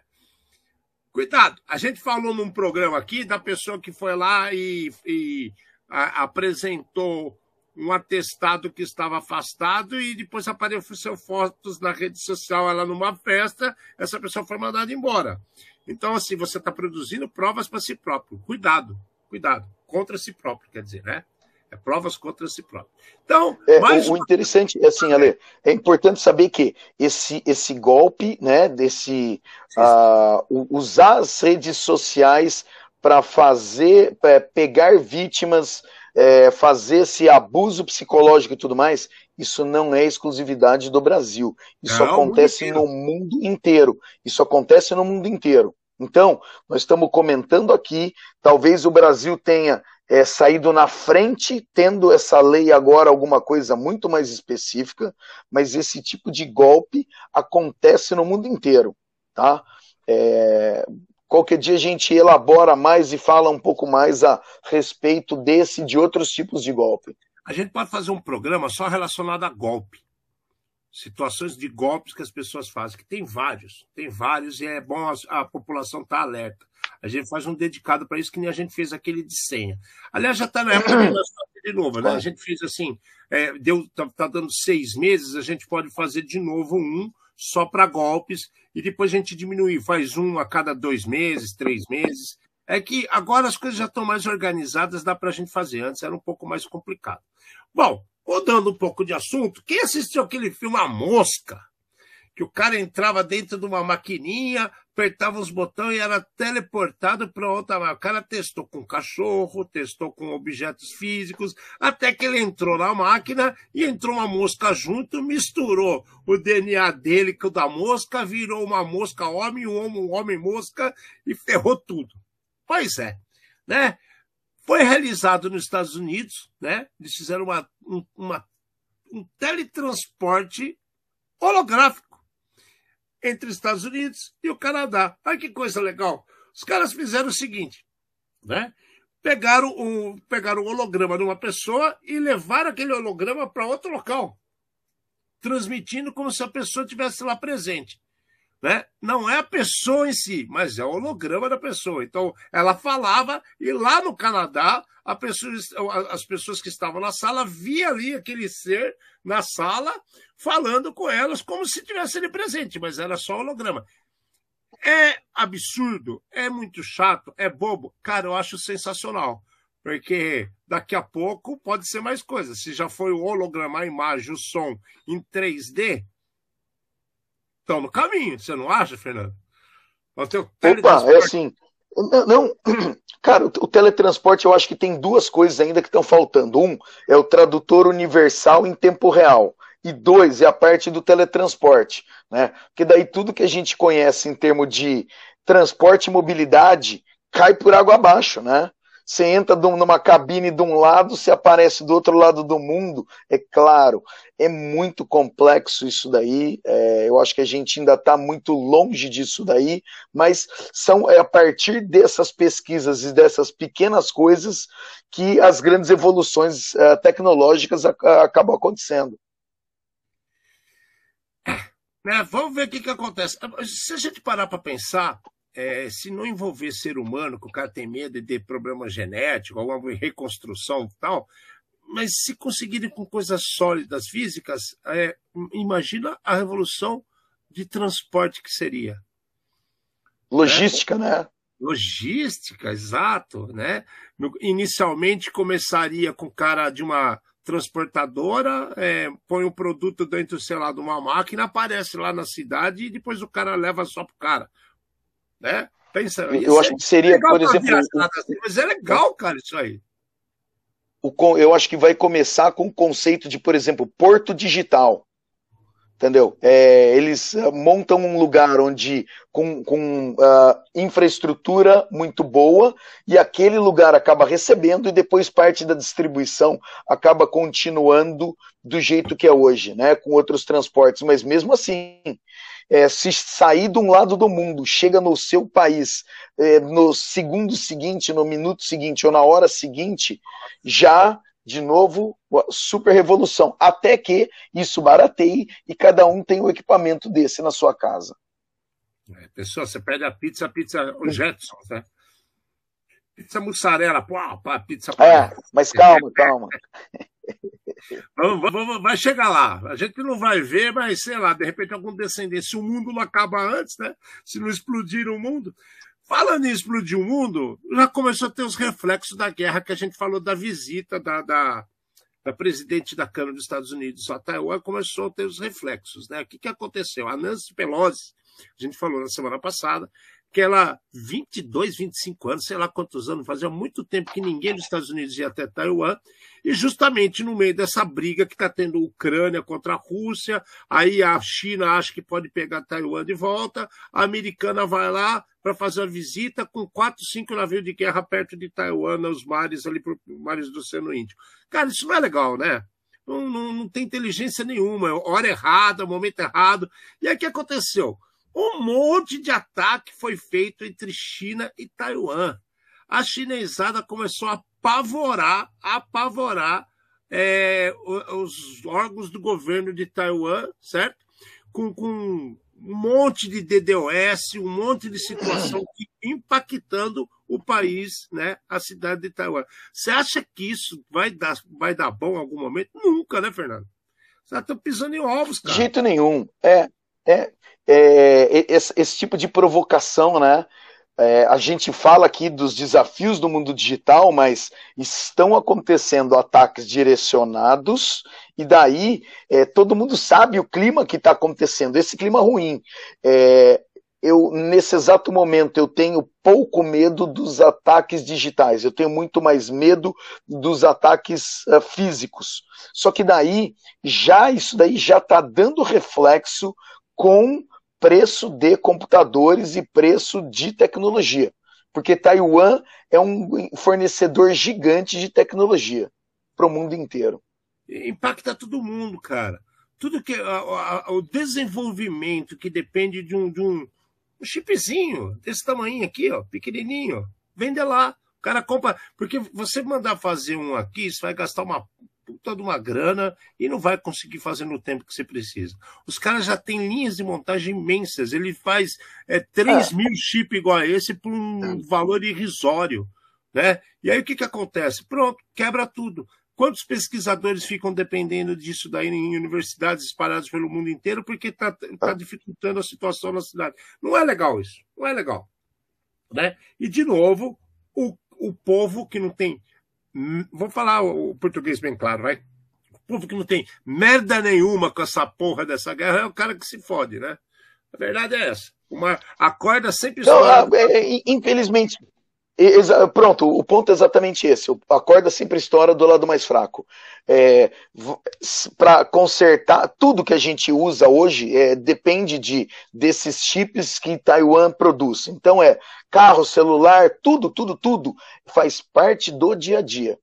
Cuidado. A gente falou num programa aqui da pessoa que foi lá e, e a- apresentou um atestado que estava afastado e depois apareceu fotos na rede social, ela numa festa, essa pessoa foi mandada embora. Então, assim, você está produzindo provas para si próprio. Cuidado, cuidado. Contra si próprio, quer dizer, né? É provas contra si próprio. Então, É, mais o, interessante é assim, Ale, é importante saber que esse, esse golpe, né, desse ah, u- usar as redes sociais para fazer, pra pegar vítimas é, fazer esse abuso psicológico e tudo mais, isso não é exclusividade do Brasil. Isso não, acontece no mundo inteiro. Isso acontece no mundo inteiro. Então, nós estamos comentando aqui, talvez o Brasil tenha é, saído na frente, tendo essa lei agora alguma coisa muito mais específica, mas esse tipo de golpe acontece no mundo inteiro, tá? É, qualquer dia a gente elabora mais e fala um pouco mais a respeito desse e de outros tipos de golpe. A gente pode fazer um programa só relacionado a golpe. Situações de golpes que as pessoas fazem, que tem vários, tem vários, e é bom a, a população estar tá alerta. A gente faz um dedicado para isso, que nem a gente fez aquele de senha. Aliás, já está na época de de novo, né? A gente fez assim, é, deu, tá, tá dando seis meses, a gente pode fazer de novo um só para golpes e depois a gente diminui, faz um a cada dois meses, três meses. É que agora as coisas já estão mais organizadas, dá para a gente fazer. Antes era um pouco mais complicado. Bom, mudando um pouco de assunto, quem assistiu aquele filme A Mosca? Que o cara entrava dentro de uma maquininha, apertava os botões e era teleportado para outra. O cara testou com cachorro, testou com objetos físicos, até que ele entrou na máquina e entrou uma mosca junto, misturou o DNA dele com o da mosca, virou uma mosca homem, um homem, um homem mosca e ferrou tudo. Pois é, né? Foi realizado nos Estados Unidos, né? Eles fizeram uma, uma um teletransporte holográfico entre os Estados Unidos e o Canadá. Olha que coisa legal. Os caras fizeram o seguinte, né? Pegaram o, pegaram o holograma de uma pessoa e levaram aquele holograma para outro local, transmitindo como se a pessoa estivesse lá presente. Né? Não é a pessoa em si, mas é o holograma da pessoa. Então, ela falava e lá no Canadá, pessoa, as pessoas que estavam na sala via ali aquele ser na sala falando com elas como se tivesse ali presente, mas era só holograma. É absurdo, é muito chato, é bobo. Cara, eu acho sensacional. Porque daqui a pouco pode ser mais coisa. Se já foi o holograma, a imagem, o som em 3D, estão no caminho, você não acha, Fernando? Opa, é assim. Não, não, cara, o teletransporte eu acho que tem duas coisas ainda que estão faltando. Um é o tradutor universal em tempo real. E dois é a parte do teletransporte, né? Porque daí tudo que a gente conhece em termos de transporte e mobilidade cai por água abaixo, né? Você entra numa cabine de um lado, você aparece do outro lado do mundo. É claro, é muito complexo isso daí. É, eu acho que a gente ainda está muito longe disso daí, mas são é a partir dessas pesquisas e dessas pequenas coisas que as grandes evoluções é, tecnológicas a, a, acabam acontecendo. É, vamos ver o que, que acontece. Se a gente parar para pensar, é, se não envolver ser humano, que o cara tem medo de ter problema genético, alguma reconstrução e tal, mas se conseguirem com coisas sólidas físicas, é, imagina a revolução de transporte que seria. Logística, né? Logística, exato, né? Inicialmente começaria com o cara de uma transportadora, é, põe o um produto dentro, sei lá, de uma máquina, aparece lá na cidade e depois o cara leva só pro cara né? Pensa, eu acho que seria, por exemplo. Assim, mas é legal, cara, isso aí. O, eu acho que vai começar com o conceito de, por exemplo, porto digital. Entendeu? É, eles uh, montam um lugar onde com, com uh, infraestrutura muito boa e aquele lugar acaba recebendo e depois parte da distribuição acaba continuando do jeito que é hoje, né? Com outros transportes. Mas mesmo assim, é, se sair de um lado do mundo, chega no seu país é, no segundo seguinte, no minuto seguinte ou na hora seguinte, já de novo, super revolução. Até que isso barateie e cada um tem um equipamento desse na sua casa. É, pessoal, você pede a pizza, a pizza o Jetson, né? Pizza mussarela, pô, pizza. É, mas calma, calma. Vamos, vamos, vai chegar lá. A gente não vai ver, mas sei lá, de repente algum descendente. Se o mundo não acaba antes, né? Se não explodir o mundo. Falando em explodir o mundo, já começou a ter os reflexos da guerra que a gente falou da visita da, da, da presidente da Câmara dos Estados Unidos a Taiwan, começou a ter os reflexos. Né? O que, que aconteceu? A Nancy Pelosi, a gente falou na semana passada, aquela 22, 25 anos, sei lá quantos anos, fazia muito tempo que ninguém dos Estados Unidos ia até Taiwan, e justamente no meio dessa briga que está tendo Ucrânia contra a Rússia, aí a China acha que pode pegar Taiwan de volta, a americana vai lá para fazer uma visita com quatro, cinco navios de guerra perto de Taiwan, nos mares ali, mares do Oceano Índico. Cara, isso não é legal, né? Não, não, não tem inteligência nenhuma, é hora errada, momento errado. E aí o que aconteceu? Um monte de ataque foi feito entre China e Taiwan. A chinesada começou a apavorar, apavorar é, os órgãos do governo de Taiwan, certo? Com, com um monte de DDoS, um monte de situação impactando o país, né, a cidade de Taiwan. Você acha que isso vai dar, vai dar bom em algum momento? Nunca, né, Fernando? Você está pisando em ovos, cara. De jeito nenhum. É, é, é esse, esse, tipo de provocação, né? É, a gente fala aqui dos desafios do mundo digital, mas estão acontecendo ataques direcionados, e daí é, todo mundo sabe o clima que está acontecendo, esse clima ruim. É, eu, nesse exato momento, eu tenho pouco medo dos ataques digitais, eu tenho muito mais medo dos ataques uh, físicos. Só que daí, já isso daí já está dando reflexo com preço de computadores e preço de tecnologia. Porque Taiwan é um fornecedor gigante de tecnologia para o mundo inteiro. Impacta todo mundo, cara. Tudo que. A, a, o desenvolvimento que depende de um, de um, chipzinho desse tamanho aqui, ó, pequenininho, vende lá. O cara compra. Porque você mandar fazer um aqui, você vai gastar uma puta de uma grana e não vai conseguir fazer no tempo que você precisa. Os caras já têm linhas de montagem imensas. Ele faz é, 3 é. mil chip igual a esse por um é. valor irrisório. Né? E aí o que, que acontece? Pronto, quebra tudo. Quantos pesquisadores ficam dependendo disso daí em universidades espalhadas pelo mundo inteiro porque está tá dificultando a situação na cidade? Não é legal isso. Não é legal. Né? E, de novo, o, o povo que não tem Vou falar o português bem claro, vai. O povo que não tem merda nenhuma com essa porra dessa guerra é o cara que se fode, né? A verdade é essa. Uma, a corda sempre. Não, é, é, infelizmente, Pronto, o ponto é exatamente esse. A corda sempre estoura do lado mais fraco. É, Para consertar, tudo que a gente usa hoje é, depende de desses chips que Taiwan produz. Então é carro, celular, tudo, tudo, tudo faz parte do dia a dia.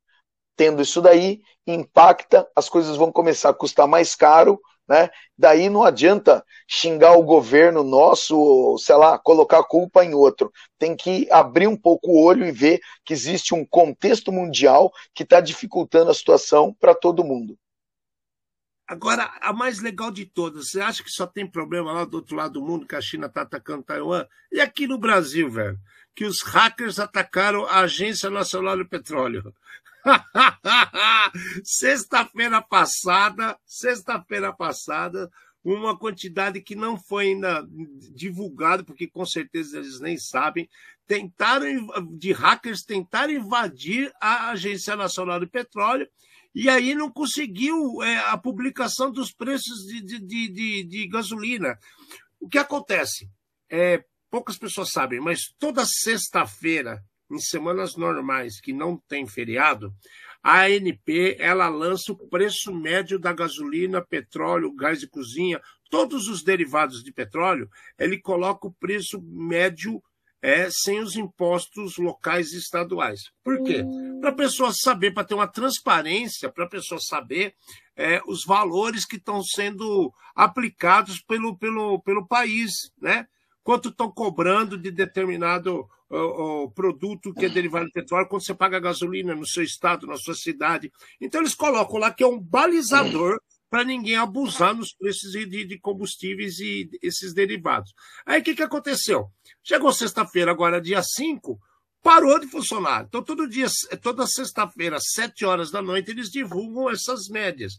Tendo isso daí, impacta, as coisas vão começar a custar mais caro, né? Daí não adianta xingar o governo nosso, sei lá, colocar a culpa em outro. Tem que abrir um pouco o olho e ver que existe um contexto mundial que está dificultando a situação para todo mundo. Agora, a mais legal de todas, você acha que só tem problema lá do outro lado do mundo que a China está atacando Taiwan? E aqui no Brasil, velho, que os hackers atacaram a Agência Nacional do Petróleo. sexta-feira passada, sexta-feira passada, uma quantidade que não foi ainda divulgada, porque com certeza eles nem sabem, tentaram de hackers tentaram invadir a Agência Nacional de Petróleo e aí não conseguiu é, a publicação dos preços de, de, de, de, gasolina. O que acontece? É, poucas pessoas sabem, mas toda sexta-feira em semanas normais que não tem feriado, a ANP ela lança o preço médio da gasolina, petróleo, gás de cozinha, todos os derivados de petróleo, ele coloca o preço médio é, sem os impostos locais e estaduais. Por quê? Hum. Para a pessoa saber, para ter uma transparência, para a pessoa saber é, os valores que estão sendo aplicados pelo, pelo, pelo país, né? Quanto estão cobrando de determinado produto que é derivado de petróleo quando você paga gasolina no seu estado, na sua cidade. Então eles colocam lá que é um balizador para ninguém abusar nos preços de, de, combustíveis e esses derivados. Aí o que, que aconteceu? Chegou sexta-feira, agora dia 5, parou de funcionar. Então, todo dia, toda sexta-feira, às 7 horas da noite, eles divulgam essas médias.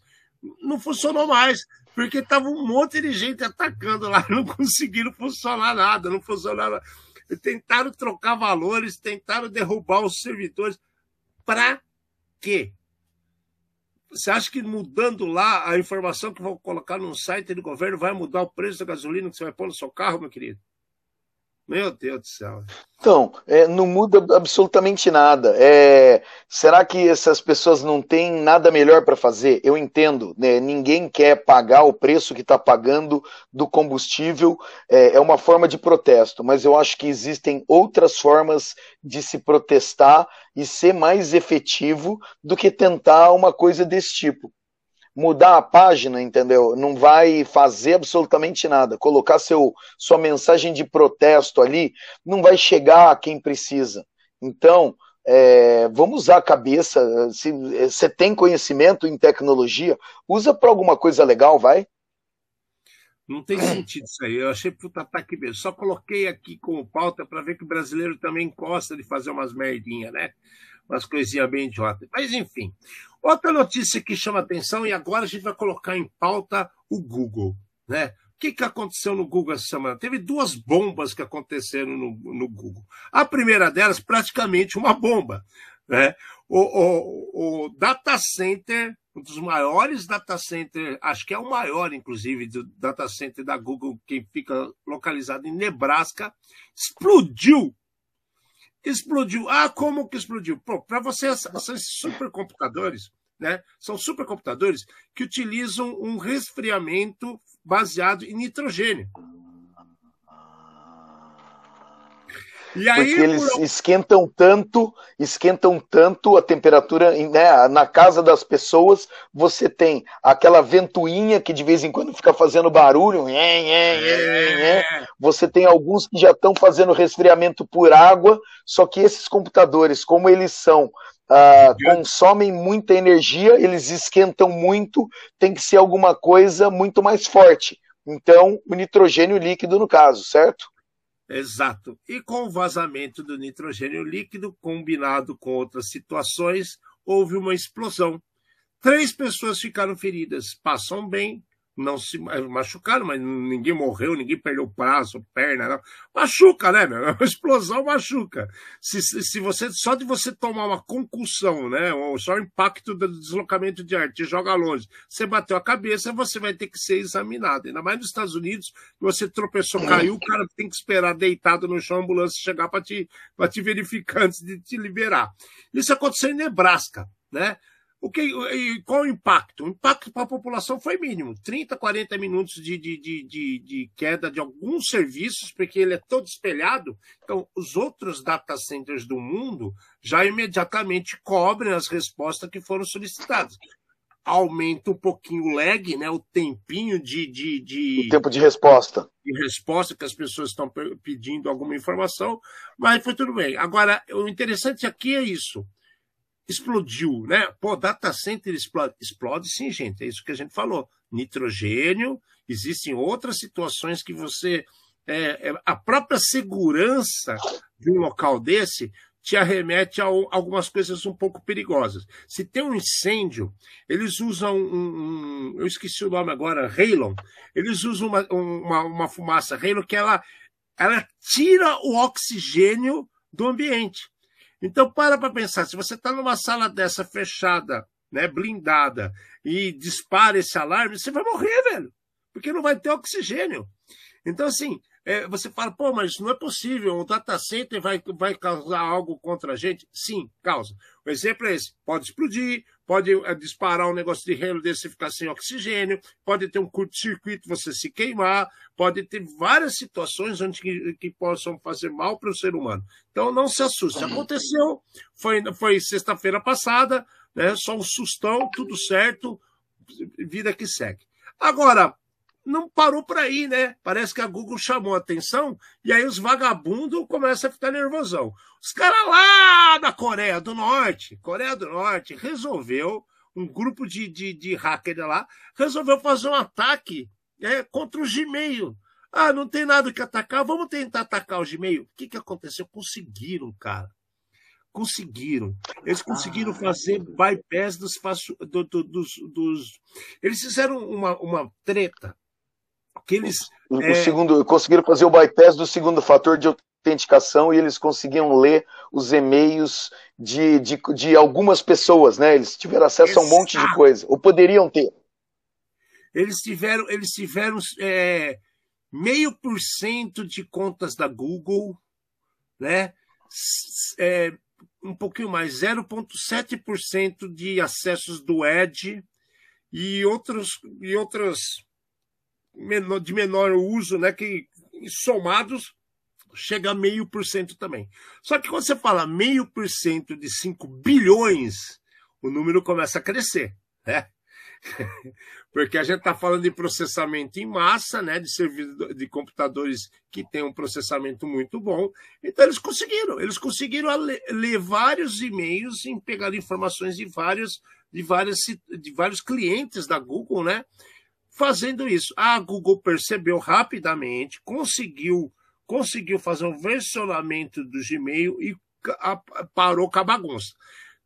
Não funcionou mais, porque estava um monte de gente atacando lá, não conseguiram funcionar nada, não funcionava tentaram trocar valores, tentaram derrubar os servidores. Para quê? Você acha que mudando lá a informação que vão colocar no site do governo vai mudar o preço da gasolina que você vai pôr no seu carro, meu querido? Meu Deus do céu. Então, é, não muda absolutamente nada. É, será que essas pessoas não têm nada melhor para fazer? Eu entendo, né? ninguém quer pagar o preço que está pagando do combustível, é, é, uma forma de protesto, mas eu acho que existem outras formas de se protestar e ser mais efetivo do que tentar uma coisa desse tipo mudar a página, entendeu? Não vai fazer absolutamente nada. Colocar seu, sua mensagem de protesto ali não vai chegar a quem precisa. Então, é, vamos usar a cabeça. Se você tem conhecimento em tecnologia, usa para alguma coisa legal, vai. Não tem sentido isso aí. Eu achei puta ataque mesmo. Só coloquei aqui como pauta para ver que o brasileiro também gosta de fazer umas merdinhas, né? Umas coisinhas bem idiotas. Mas enfim. Outra notícia que chama atenção, e agora a gente vai colocar em pauta o Google. Né? O que, que aconteceu no Google essa semana? Teve duas bombas que aconteceram no, no Google. A primeira delas, praticamente uma bomba. Né? O, o, o data center, um dos maiores data centers, acho que é o maior, inclusive, do data center da Google, que fica localizado em Nebraska, explodiu explodiu. Ah, como que explodiu? Para vocês, são supercomputadores, né? São supercomputadores que utilizam um resfriamento baseado em nitrogênio. E aí, Porque eles por... esquentam tanto, esquentam tanto a temperatura né, na casa das pessoas. Você tem aquela ventoinha que de vez em quando fica fazendo barulho. É... Você tem alguns que já estão fazendo resfriamento por água. Só que esses computadores, como eles são Uh, consomem muita energia, eles esquentam muito, tem que ser alguma coisa muito mais forte. Então, o nitrogênio líquido, no caso, certo? Exato. E com o vazamento do nitrogênio líquido, combinado com outras situações, houve uma explosão. Três pessoas ficaram feridas. Passam bem, não se machucaram, mas ninguém morreu, ninguém perdeu braço, perna, não. machuca, né, meu? Uma explosão machuca. Se, se você só de você tomar uma concussão, né, ou só o impacto do deslocamento de ar te joga longe, você bateu a cabeça, você vai ter que ser examinado. Ainda mais nos Estados Unidos, você tropeçou, caiu, o cara tem que esperar deitado no chão, a ambulância chegar para te, te verificar antes de te liberar. Isso aconteceu em Nebraska, né? O que, e qual o impacto? O impacto para a população foi mínimo: 30, 40 minutos de, de, de, de, queda de alguns serviços, porque ele é todo espelhado. Então, os outros data centers do mundo já imediatamente cobrem as respostas que foram solicitadas. Aumenta um pouquinho o lag, né, o tempinho de, de, de. O tempo de resposta. De resposta que as pessoas estão pedindo alguma informação, mas foi tudo bem. Agora, o interessante aqui é isso explodiu, né? Pô, data center explode. Explode sim, gente, é isso que a gente falou. Nitrogênio, existem outras situações que você. É, é, a própria segurança de um local desse te arremete a, algumas coisas um pouco perigosas. Se tem um incêndio, eles usam um, um eu esqueci o nome agora, Halon. Eles usam uma, uma, uma fumaça Halon que ela, ela tira o oxigênio do ambiente. Então, para para pensar, se você está numa sala dessa fechada, né, blindada, e dispara esse alarme, você vai morrer, velho, porque não vai ter oxigênio. Então, assim, é, você fala, pô, mas não é possível, o data center vai, vai causar algo contra a gente? Sim, causa. O exemplo é esse: pode explodir, pode é, disparar um negócio de relo desse e ficar sem oxigênio, pode ter um curto-circuito, você se queimar, pode ter várias situações onde que, que possam fazer mal para o ser humano. Então não se assuste. Aconteceu, foi, foi sexta-feira passada, né, só um sustão, tudo certo, vida que segue. Agora, não parou por aí, né? Parece que a Google chamou a atenção e aí os vagabundos começam a ficar nervosão. Os caras lá da Coreia do Norte, Coreia do Norte, resolveu, um grupo de, de, de hacker lá, resolveu fazer um ataque é, contra o Gmail. Ah, não tem nada que atacar, vamos tentar atacar o Gmail. O que, que aconteceu? Conseguiram, cara. Conseguiram. Eles conseguiram fazer bypass dos, do, do, dos, dos. Eles fizeram uma, uma treta que eles, o, é... segundo, conseguiram fazer o bypass do segundo fator de autenticação e eles conseguiam ler os e-mails de, de, de algumas pessoas, né? Eles tiveram acesso Exato. a um monte de coisa, ou poderiam ter. Eles tiveram, eles tiveram é, meio por cento de contas da Google, né? É, um pouquinho mais, 0,7% de acessos do Edge e outros e outras de menor uso, né? Que somados chega a meio por cento também. Só que quando você fala meio por cento de 5 bilhões, o número começa a crescer, né? Porque a gente está falando de processamento em massa, né? De servidor, de computadores que têm um processamento muito bom. Então eles conseguiram, eles conseguiram ler vários e-mails e pegar informações de vários, de vários, de vários clientes da Google, né? Fazendo isso. A Google percebeu rapidamente, conseguiu conseguiu fazer um versionamento do Gmail e parou com a bagunça.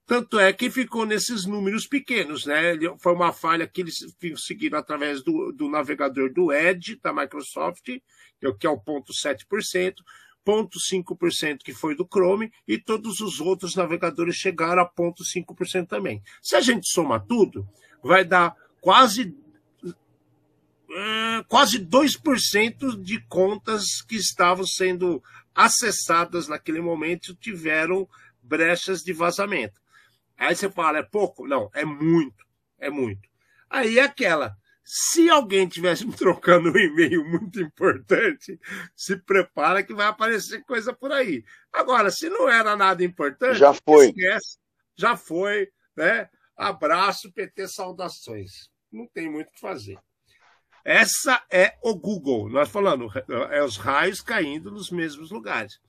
Tanto é que ficou nesses números pequenos, né? Foi uma falha que eles conseguiram através do, do navegador do Edge da Microsoft, que é o ponto 7%, ponto 5% que foi do Chrome, e todos os outros navegadores chegaram a ponto 5% também. Se a gente soma tudo, vai dar quase é, quase 2% de contas que estavam sendo acessadas naquele momento tiveram brechas de vazamento. Aí você fala, é pouco? Não, é muito, é muito. Aí é aquela, se alguém tivesse me trocando um e-mail muito importante, se prepara que vai aparecer coisa por aí. Agora, se não era nada importante, já foi. Esquece, já foi, né? Abraço, PT, saudações. Não tem muito o que fazer. Essa é o Google. Nós falando, é os raios caindo nos mesmos lugares.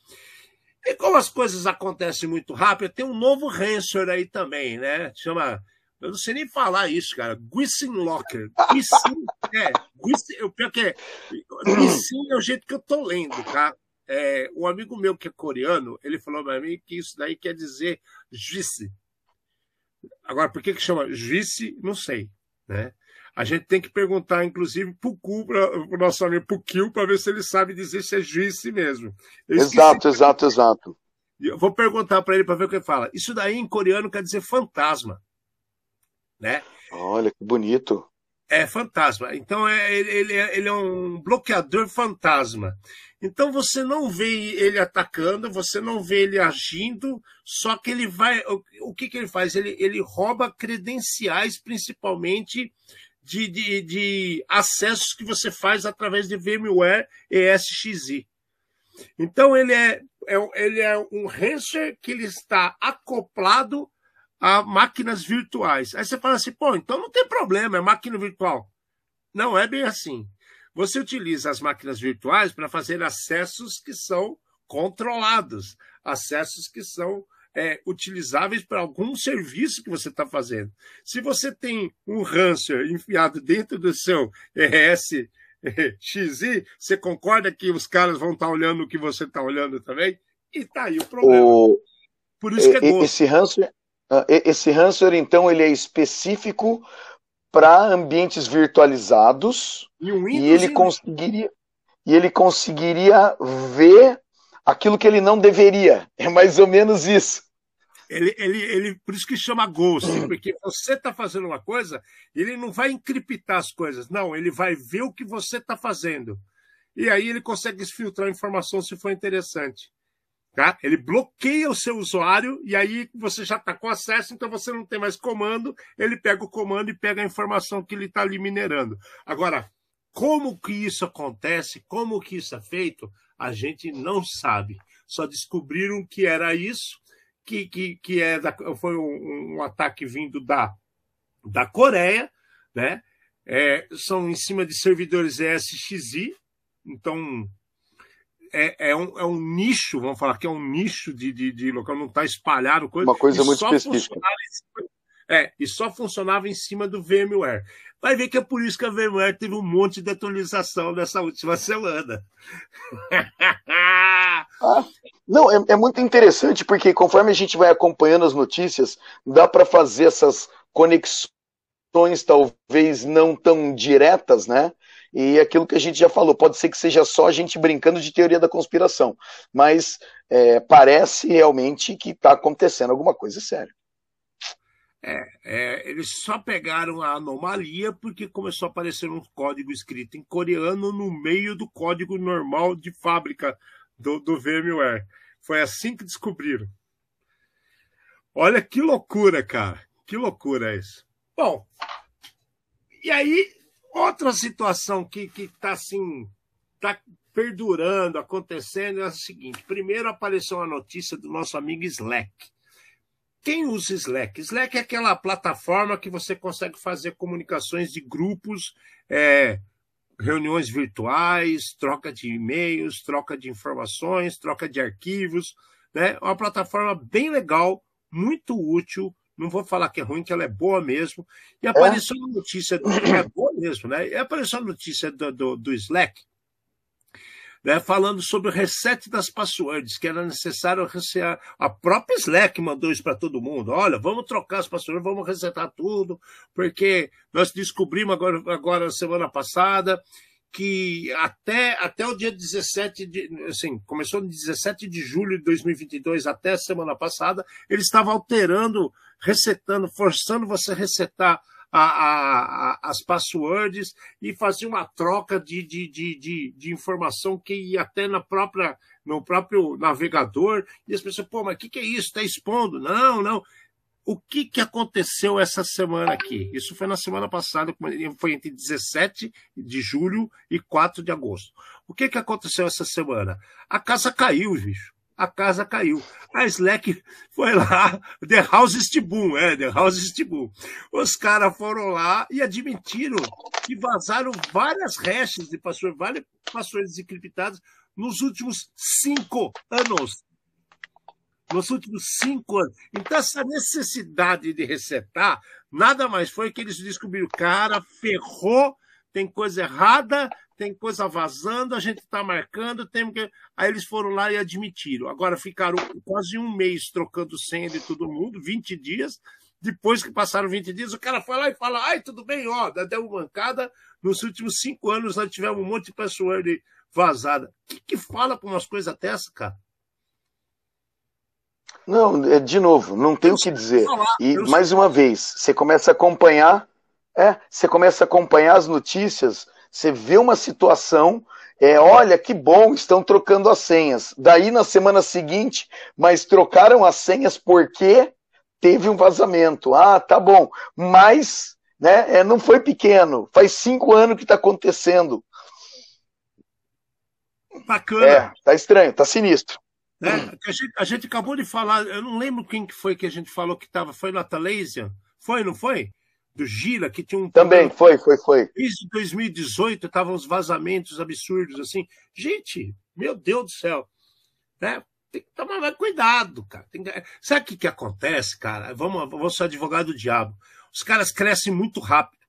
E como as coisas acontecem muito rápido, tem um novo ransomware aí também, né? Chama. Eu não sei nem falar isso, cara. Gwissin Locker. Gwissin, é. O pior que é. Gwissin é o jeito que eu tô lendo, tá? É, um amigo meu que é coreano, ele falou para mim que isso daí quer dizer juice. Agora, por que que chama juice? Não sei, né? A gente tem que perguntar, inclusive, para o nosso amigo Pukil, para ver se ele sabe dizer se é juiz mesmo. exato, exato, exato. Eu vou perguntar para ele para ver o que ele fala. Isso daí em coreano quer dizer fantasma. Né? Olha que bonito. É fantasma. Então é, ele, é, ele é um bloqueador fantasma. Então você não vê ele atacando, você não vê ele agindo, só que ele vai. O, o que, que ele faz? Ele, ele rouba credenciais, principalmente de, de, de acessos que você faz através de VMware ESXi. Então ele é, é, ele é um ransomware que ele está acoplado a máquinas virtuais. Aí você fala assim, pô, então não tem problema, é máquina virtual. Não é bem assim. Você utiliza as máquinas virtuais para fazer acessos que são controlados, acessos que são é, utilizáveis para algum serviço que você está fazendo. Se você tem um ransomware enfiado dentro do seu RS XI, você concorda que os caras vão estar tá olhando o que você está olhando também? E está aí o problema. O... Por isso que é gosto. Esse ransomware, ah, esse ransomware, então, ele é específico para ambientes virtualizados e, um e ele conseguiria e ele conseguiria ver aquilo que ele não deveria. É mais ou menos isso. Ele, ele, ele, por isso que chama Ghost, porque você está fazendo uma coisa, ele não vai encriptar as coisas, não, ele vai ver o que você está fazendo. E aí ele consegue filtrar a informação se for interessante. Tá? Ele bloqueia o seu usuário e aí você já está com acesso, então você não tem mais comando, ele pega o comando e pega a informação que ele está ali minerando. Agora, como que isso acontece, como que isso é feito, a gente não sabe. Só descobriram que era isso, que, que, que é da, foi um, um, ataque vindo da, da Coreia, né? É, são em cima de servidores ESXi, então é, é, um, é um nicho, vamos falar que é um nicho de, de, de local, não está espalhado coisa. Uma coisa muito específica. É, e só funcionava em cima do VMware. Vai ver que é por isso que a VMware teve um monte de atualização nessa última semana. não, é, é, muito interessante porque conforme a gente vai acompanhando as notícias, dá para fazer essas conexões talvez não tão diretas, né? E aquilo que a gente já falou, pode ser que seja só a gente brincando de teoria da conspiração, mas é, parece realmente que está acontecendo alguma coisa séria. É, é, eles só pegaram a anomalia porque começou a aparecer um código escrito em coreano no meio do código normal de fábrica do, do VMware. Foi assim que descobriram. Olha que loucura, cara. Que loucura isso. Bom, e aí, outra situação que está assim, está perdurando, acontecendo, é a seguinte: primeiro apareceu a notícia do nosso amigo Slack. Quem usa Slack? Slack é aquela plataforma que você consegue fazer comunicações de grupos, é, reuniões virtuais, troca de e-mails, troca de informações, troca de arquivos. Né? É uma plataforma bem legal, muito útil. Não vou falar que é ruim, que ela é boa mesmo. E apareceu é? notícia, é boa mesmo, né? E apareceu a notícia do, do, do Slack né, falando sobre o reset das passwords, que era necessário resetar. A própria Slack mandou isso para todo mundo. Olha, vamos trocar as passwords, vamos resetar tudo, porque nós descobrimos agora, agora semana passada que até, até o dia 17 de, assim, começou no 17 de julho de 2022 até semana passada, ele estava alterando, resetando, forçando você a resetar a, a, as passwords e fazia uma troca de, de, de, de, de informação que ia até na própria, no próprio navegador. E as pessoas, pô, mas o que, que é isso? Está expondo? Não, não. O que, que aconteceu essa semana aqui? Isso foi na semana passada, foi entre 17 de julho e 4 de agosto. O que, que aconteceu essa semana? A casa caiu, bicho a casa caiu. A Slack foi lá, The House Stibum, é, The House Stibum. Os caras foram lá e admitiram que vazaram várias hashes de passwords, várias passwords encriptadas nos últimos cinco anos. Nos últimos cinco anos. Então, essa necessidade de resetar nada mais foi que eles descobriram, cara, ferrou, tem coisa errada, tem coisa vazando, a gente está marcando, tem que. Aí eles foram lá e admitiram. Agora ficaram quase um mês trocando senha de todo mundo, 20 dias. Depois que passaram 20 dias, o cara foi lá e fala: ai, tudo bem, ó, deu uma mancada. Nos últimos cinco anos nós tivemos um monte de password vazada. O que, que fala com umas coisas dessas, cara? Não, é, de novo, não tem o que dizer. E mais uma vez, você começa a acompanhar, é, você começa a acompanhar as notícias você vê uma situação, é, olha que bom, estão trocando as senhas. Daí na semana seguinte, mas trocaram as senhas porque teve um vazamento. Ah, tá bom. Mas né, é, não foi pequeno. Faz cinco anos que está acontecendo. Bacana. É, tá estranho, tá sinistro. É, a, gente, a, gente, acabou de falar, eu não lembro quem que foi que a gente falou que estava, foi na Talésia? Foi, não foi? Do Gira, que tinha um. Também, foi, foi, foi. Desde 2018 estavam os vazamentos absurdos, assim. Gente, meu Deus do céu. Né? Tem que tomar mais cuidado, cara. Tem que... Sabe o que, que acontece, cara? Vamos, vamos ser advogado do diabo. Os caras crescem muito rápido.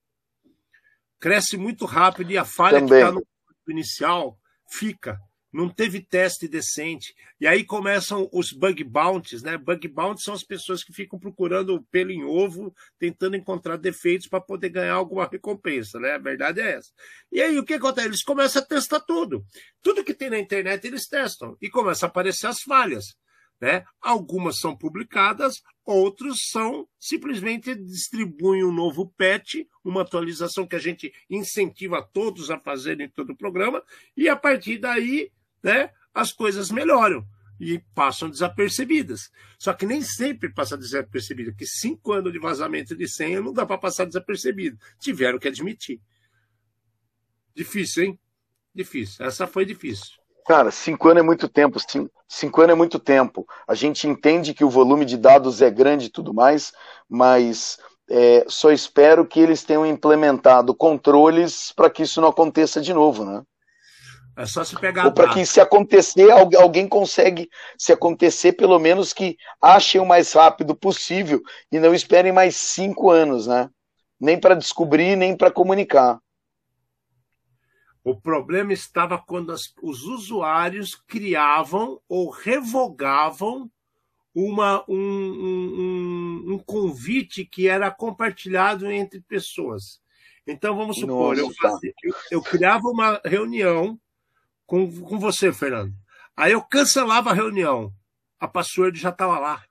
Cresce muito rápido e a falha Também. que está no inicial fica não teve teste decente. E aí começam os bug bounties, né? Bug bounties são as pessoas que ficam procurando pelo em ovo, tentando encontrar defeitos para poder ganhar alguma recompensa, né? A verdade é essa. E aí o que acontece? Eles começam a testar tudo. Tudo que tem na internet eles testam e começam a aparecer as falhas. Né? Algumas são publicadas, outros são simplesmente distribuem um novo patch, uma atualização que a gente incentiva todos a fazerem em todo o programa, e a partir daí né, as coisas melhoram e passam desapercebidas. Só que nem sempre passa desapercebido, porque cinco anos de vazamento de senha não dá para passar desapercebido. Tiveram que admitir. Difícil, hein? Difícil. Essa foi difícil. Cara, cinco anos é muito tempo. Cinco anos é muito tempo. A gente entende que o volume de dados é grande e tudo mais, mas é, só espero que eles tenham implementado controles para que isso não aconteça de novo, né? É só se pegar. Ou para que se acontecer, alguém consegue, se acontecer, pelo menos que achem o mais rápido possível e não esperem mais cinco anos, né? Nem para descobrir, nem para comunicar. O problema estava quando as, os usuários criavam ou revogavam uma, um, um, um, convite que era compartilhado entre pessoas. Então, vamos supor, eu, fazia, eu, eu criava uma reunião com, com você, Fernando. Aí eu cancelava a reunião. A password já estava lá.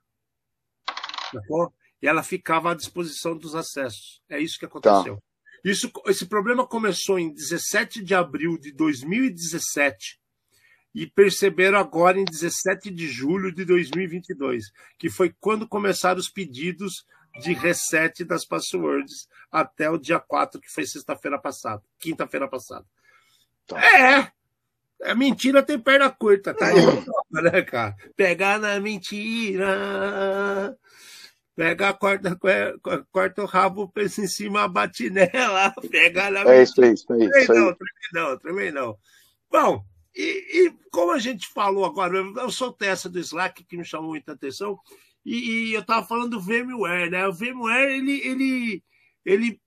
e ela ficava à disposição dos acessos. É isso que aconteceu. Tá. Isso, esse problema começou em 17 de abril de 2017 e perceberam agora em 17 de julho de 2022, que foi quando começaram os pedidos de reset das passwords até o dia 4, que foi sexta-feira passada, quinta-feira passada. Tá. É, a mentira tem perna curta, tá? né, cara? Pegar na mentira. Pega, corta, corta o rabo, pensa em cima, bate nela, pega na É isso, é isso, é isso. Também não, também não, também não. Bom, e, e, como a gente falou agora, eu soltei essa do Slack que me chamou muita atenção, e, e eu estava falando do VMware, né? O VMware, ele, ele, ele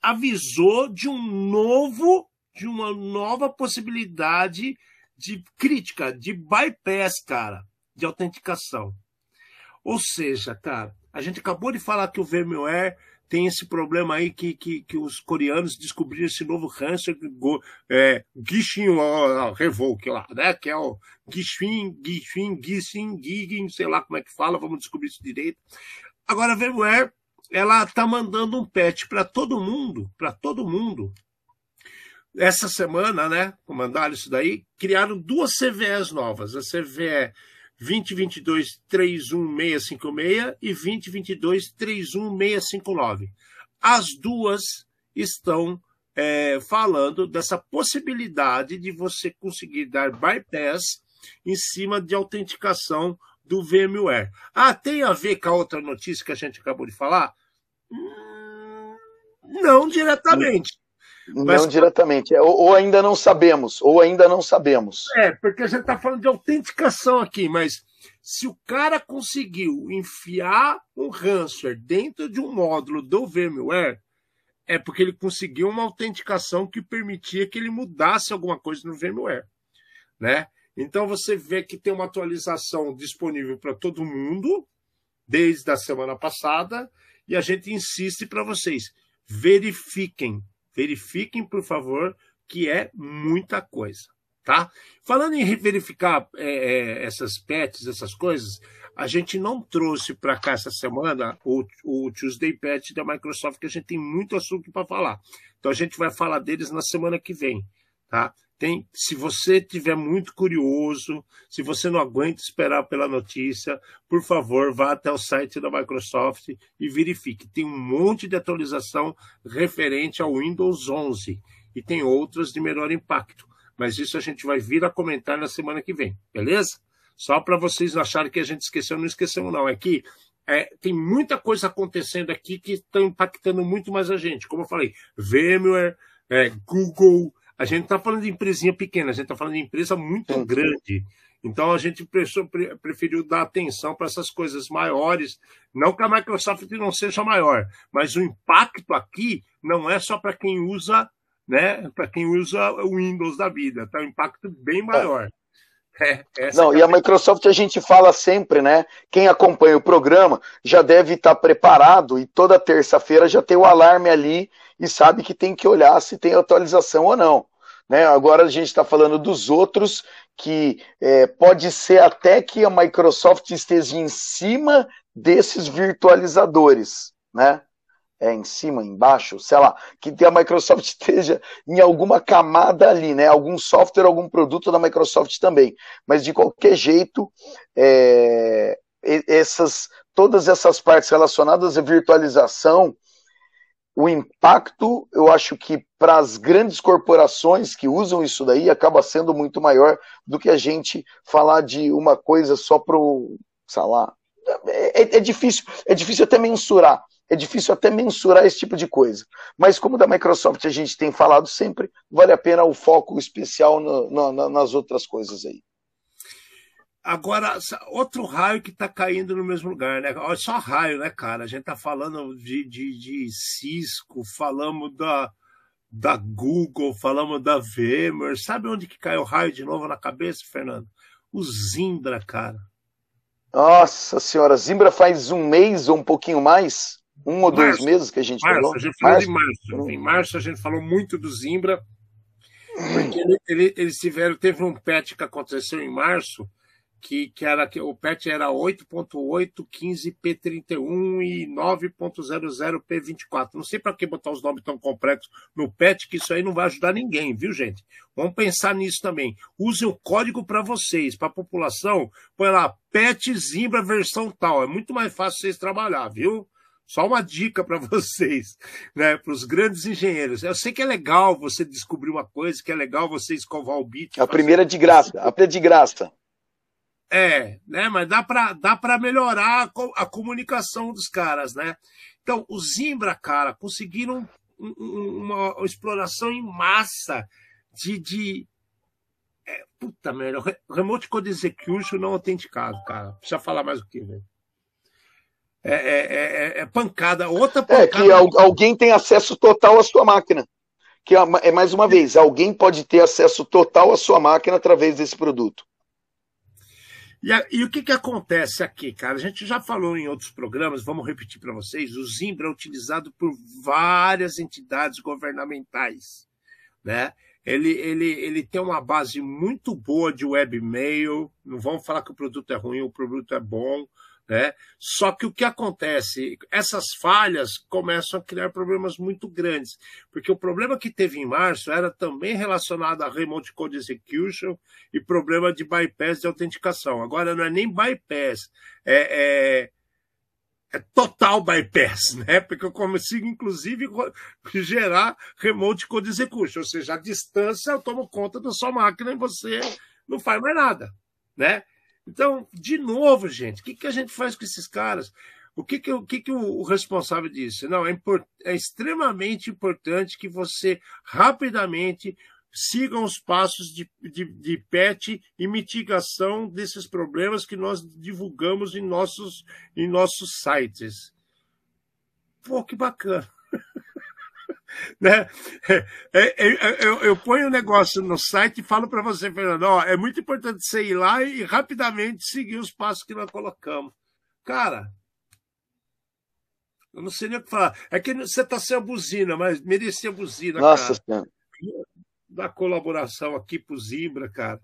avisou de um novo de uma nova possibilidade de crítica, de bypass, cara, de autenticação. Ou seja, cara, a gente acabou de falar que o VMware tem esse problema aí que, que, que os coreanos descobriram esse novo ransomware, é, Gishin Revoke lá, né? Que é o Gishin, Gishin, Gishin, Gigin, sei lá como é que fala, vamos descobrir isso direito. Agora, a VMware, ela tá mandando um patch para todo mundo, para todo mundo, essa semana, né, mandaram isso daí, criaram duas CVEs novas, a CVE 2022-31656 e 2022-31659. As duas estão é, falando dessa possibilidade de você conseguir dar bypass em cima de autenticação do VMware. Ah, tem a ver com a outra notícia que a gente acabou de falar? Hum, não diretamente. Mas, não diretamente, é, ou, ou, ainda não sabemos, ou ainda não sabemos. É, porque a gente está falando de autenticação aqui, mas se o cara conseguiu enfiar um ransomware dentro de um módulo do VMware, é porque ele conseguiu uma autenticação que permitia que ele mudasse alguma coisa no VMware, né? Então você vê que tem uma atualização disponível para todo mundo desde a semana passada e a gente insiste para vocês, verifiquem Verifiquem, por favor, que é muita coisa, tá? Falando em verificar é, é, essas pets, essas coisas, a gente não trouxe para cá essa semana o, o Tuesday Patch da Microsoft, que a gente tem muito assunto para falar. Então a gente vai falar deles na semana que vem, tá? Tem, se você tiver muito curioso, se você não aguenta esperar pela notícia, por favor, vá até o site da Microsoft e verifique. Tem um monte de atualização referente ao Windows 11 e tem outras de menor impacto. Mas isso a gente vai vir a comentar na semana que vem, beleza? Só para vocês acharem que a gente esqueceu, não esquecemos não. É que é, tem muita coisa acontecendo aqui que está impactando muito mais a gente. Como eu falei, VMware, é, Google, a gente está falando de empresinha pequena, a gente está falando de empresa muito Sim. grande. Então a gente preferiu dar atenção para essas coisas maiores. Não que a Microsoft não seja maior, mas o impacto aqui não é só para quem usa, né? Para quem usa o Windows da vida, tá um impacto bem maior. É, não, é e a Microsoft a gente fala sempre, né? Quem acompanha o programa já deve estar tá preparado e toda terça-feira já tem o alarme ali e sabe que tem que olhar se tem atualização ou não. Né? Agora a gente está falando dos outros, que é, pode ser até que a Microsoft esteja em cima desses virtualizadores, né? É, em cima, embaixo, sei lá, que a Microsoft esteja em alguma camada ali, né? Algum software, algum produto da Microsoft também. Mas de qualquer jeito, é, essas, todas essas partes relacionadas à virtualização, o impacto, eu acho que para as grandes corporações que usam isso daí, acaba sendo muito maior do que a gente falar de uma coisa só para o, sei lá, é, é, é, difícil, é difícil até mensurar, é difícil até mensurar esse tipo de coisa. Mas como da Microsoft a gente tem falado sempre, vale a pena o foco especial no, no, nas outras coisas aí. Agora, outro raio que está caindo no mesmo lugar, né? Só raio, né, cara? A gente tá falando de, de, de Cisco, falamos da, da Google, falamos da VMware. Sabe onde que caiu o raio de novo na cabeça, Fernando? O Zimbra, cara. Nossa senhora, Zimbra faz um mês ou um pouquinho mais? Um ou março, dois meses que a gente março, falou? A gente falou março. de março. Em março a gente falou muito do Zimbra, porque ele, ele, eles tiveram, teve um patch que aconteceu em março, que, que era que o PET era 8.8, 15P31 e 9.00P24. Não sei para que botar os nomes tão complexos no PET, que isso aí não vai ajudar ninguém, viu, gente? Vamos pensar nisso também. Usem o código para vocês, para a população, põe lá PET Zimbra versão tal. É muito mais fácil vocês trabalhar, viu? Só uma dica para vocês, né, para os grandes engenheiros. Eu sei que é legal você descobrir uma coisa, que é legal você escovar o bit. A primeira é de graça, a primeira é de graça. É, né? Mas dá para dá melhorar a, a, comunicação dos caras, né? Então, os Zimbra, cara, conseguiram um, um, uma, exploração em massa de. de é, puta merda, Remote Code Execution não autenticado, cara. Precisa falar mais o que, velho? É, é, é, é, pancada, outra pancada. É que alguém tem acesso total à sua máquina. Que é, é mais uma vez, alguém pode ter acesso total à sua máquina através desse produto. E, a, e, o que, que acontece aqui, cara? A gente já falou em outros programas, vamos repetir para vocês: o Zimbra é utilizado por várias entidades governamentais. Né? Ele, ele, ele tem uma base muito boa de webmail. Não vamos falar que o produto é ruim, o produto é bom. Né? Só que o que acontece? Essas falhas começam a criar problemas muito grandes, porque o problema que teve em março era também relacionado a Remote Code Execution e problema de bypass de autenticação. Agora não é nem bypass, é, é, é total bypass, né? Porque eu consigo, inclusive, gerar Remote Code Execution, ou seja, a distância eu tomo conta da sua máquina e você não faz mais nada, né? Então, de novo, gente, o que, que a gente faz com esses caras? O que, que, o, que, que o, responsável disse? Não, é, import, é extremamente importante que você rapidamente siga os passos de, de, de PET e mitigação desses problemas que nós divulgamos em nossos, em nossos sites. Pô, que bacana! né? É, é, é, eu, eu, ponho o um negócio no site e falo para você, Fernando, ó, é muito importante você ir lá e rapidamente seguir os passos que nós colocamos. Cara, eu não sei nem o que falar. É que você está sem a buzina, mas merecia a buzina, Nossa cara. Da colaboração aqui pro Zimbra, cara.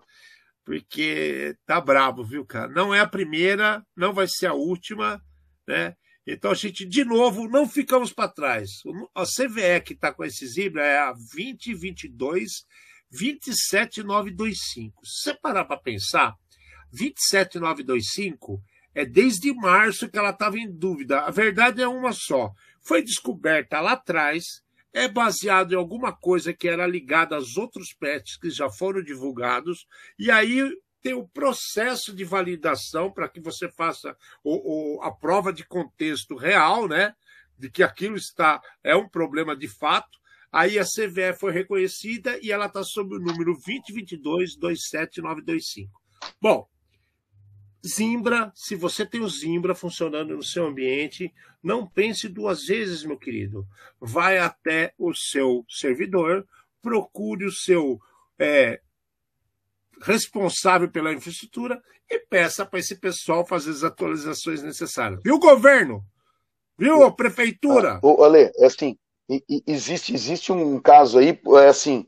Porque tá brabo, viu, cara? Não é a primeira, não vai ser a última, né? Então a gente, de novo, não ficamos para trás. A CVE que está com esse Zibra é a 2022 27925. Se você parar para pensar, 27925 é desde março que ela estava em dúvida. A verdade é uma só. Foi descoberta lá atrás, é baseado em alguma coisa que era ligada aos outros patches que já foram divulgados, e aí tem o processo de validação para que você faça o, o, a prova de contexto real, né? De que aquilo está é um problema de fato. Aí a CVE foi reconhecida e ela está sob o número 2022-27925. Bom, Zimbra, se você tem o Zimbra funcionando no seu ambiente, não pense duas vezes, meu querido. Vai até o seu servidor, procure o seu é, responsável pela infraestrutura e peça para esse pessoal fazer as atualizações necessárias. Viu, governo? Viu, a prefeitura? Ah, olha, é assim, existe, existe um caso aí, é assim,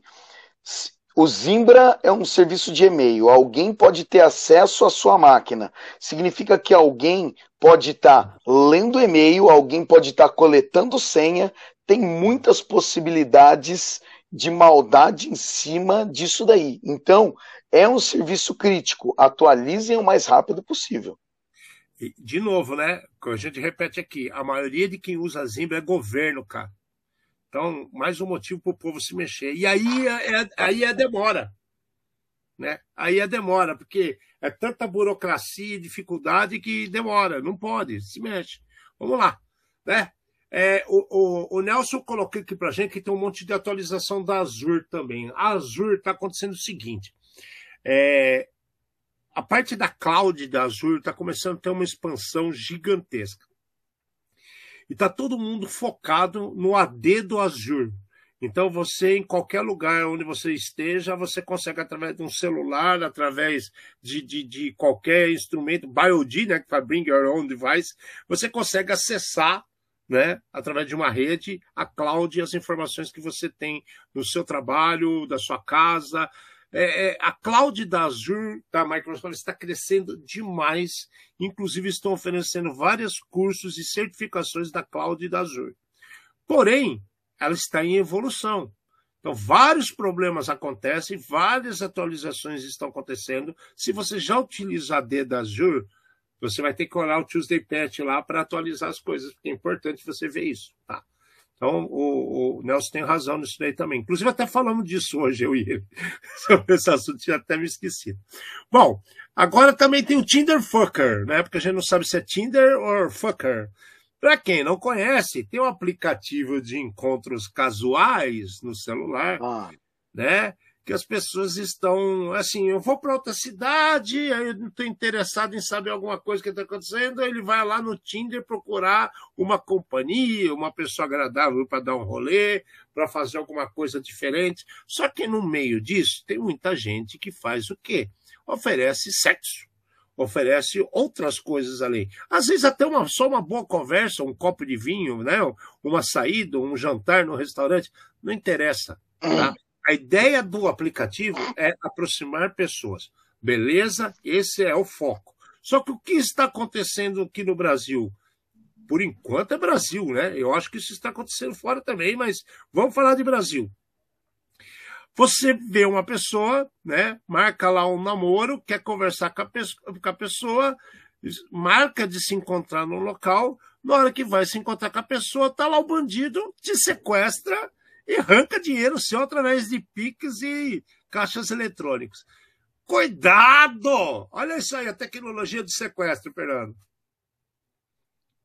o Zimbra é um serviço de e-mail. Alguém pode ter acesso à sua máquina. Significa que alguém pode estar tá lendo e-mail, alguém pode estar tá coletando senha. Tem muitas possibilidades de maldade em cima disso daí. Então, é um serviço crítico. Atualizem o mais rápido possível. De novo, né? A gente repete aqui: a maioria de quem usa Zimbra é governo, cara. Então, mais um motivo para o povo se mexer. E aí é, é, aí é demora. Né? Aí é demora, porque é tanta burocracia e dificuldade que demora. Não pode, se mexe. Vamos lá. Né? É, o, o, o, Nelson colocou aqui para gente que tem um monte de atualização da Azure também. A Azure está acontecendo o seguinte: é, a parte da cloud da Azure está começando a ter uma expansão gigantesca. E está todo mundo focado no AD do Azure. Então você, em qualquer lugar onde você esteja, você consegue, através de um celular, através de, de, de qualquer instrumento, BioD, né, que faz Bring Your Own Device, você consegue acessar né, através de uma rede, a cloud e as informações que você tem no seu trabalho, da sua casa. É, é, a cloud da Azure, da Microsoft, está crescendo demais. Inclusive, estão oferecendo vários cursos e certificações da cloud da Azure. Porém, ela está em evolução. Então, vários problemas acontecem, várias atualizações estão acontecendo. Se você já utiliza a D da Azure, você vai ter que olhar o Tuesday Patch lá para atualizar as coisas, porque é importante você ver isso. Tá? Então, o, o, Nelson tem razão nisso daí também. Inclusive, até falamos disso hoje, eu e ele, sobre esse assunto, tinha até me esquecido. Bom, agora também tem o Tinder Fucker, né? Porque a gente não sabe se é Tinder ou Fucker. Para quem não conhece, tem um aplicativo de encontros casuais no celular, ah. né? Que as pessoas estão assim, eu vou para outra cidade, aí eu não estou interessado em saber alguma coisa que está acontecendo, ele vai lá no Tinder procurar uma companhia, uma pessoa agradável para dar um rolê, para fazer alguma coisa diferente. Só que no meio disso tem muita gente que faz o quê? Oferece sexo. Oferece outras coisas ali. Às vezes até uma, só uma boa conversa, um copo de vinho, né? uma saída, um jantar no restaurante, não interessa. Tá? A ideia do aplicativo é aproximar pessoas. Beleza? Esse é o foco. Só que o que está acontecendo aqui no Brasil? Por enquanto é Brasil, né? Eu acho que isso está acontecendo fora também, mas vamos falar de Brasil. Você vê uma pessoa, né? Marca lá um namoro, quer conversar com a, pessoa, marca de se encontrar no local. Na hora que vai se encontrar com a pessoa, tá lá o bandido, te sequestra e arranca dinheiro seu através de PIX e caixas eletrônicos. Cuidado! Olha isso aí, a tecnologia de sequestro, Fernando. O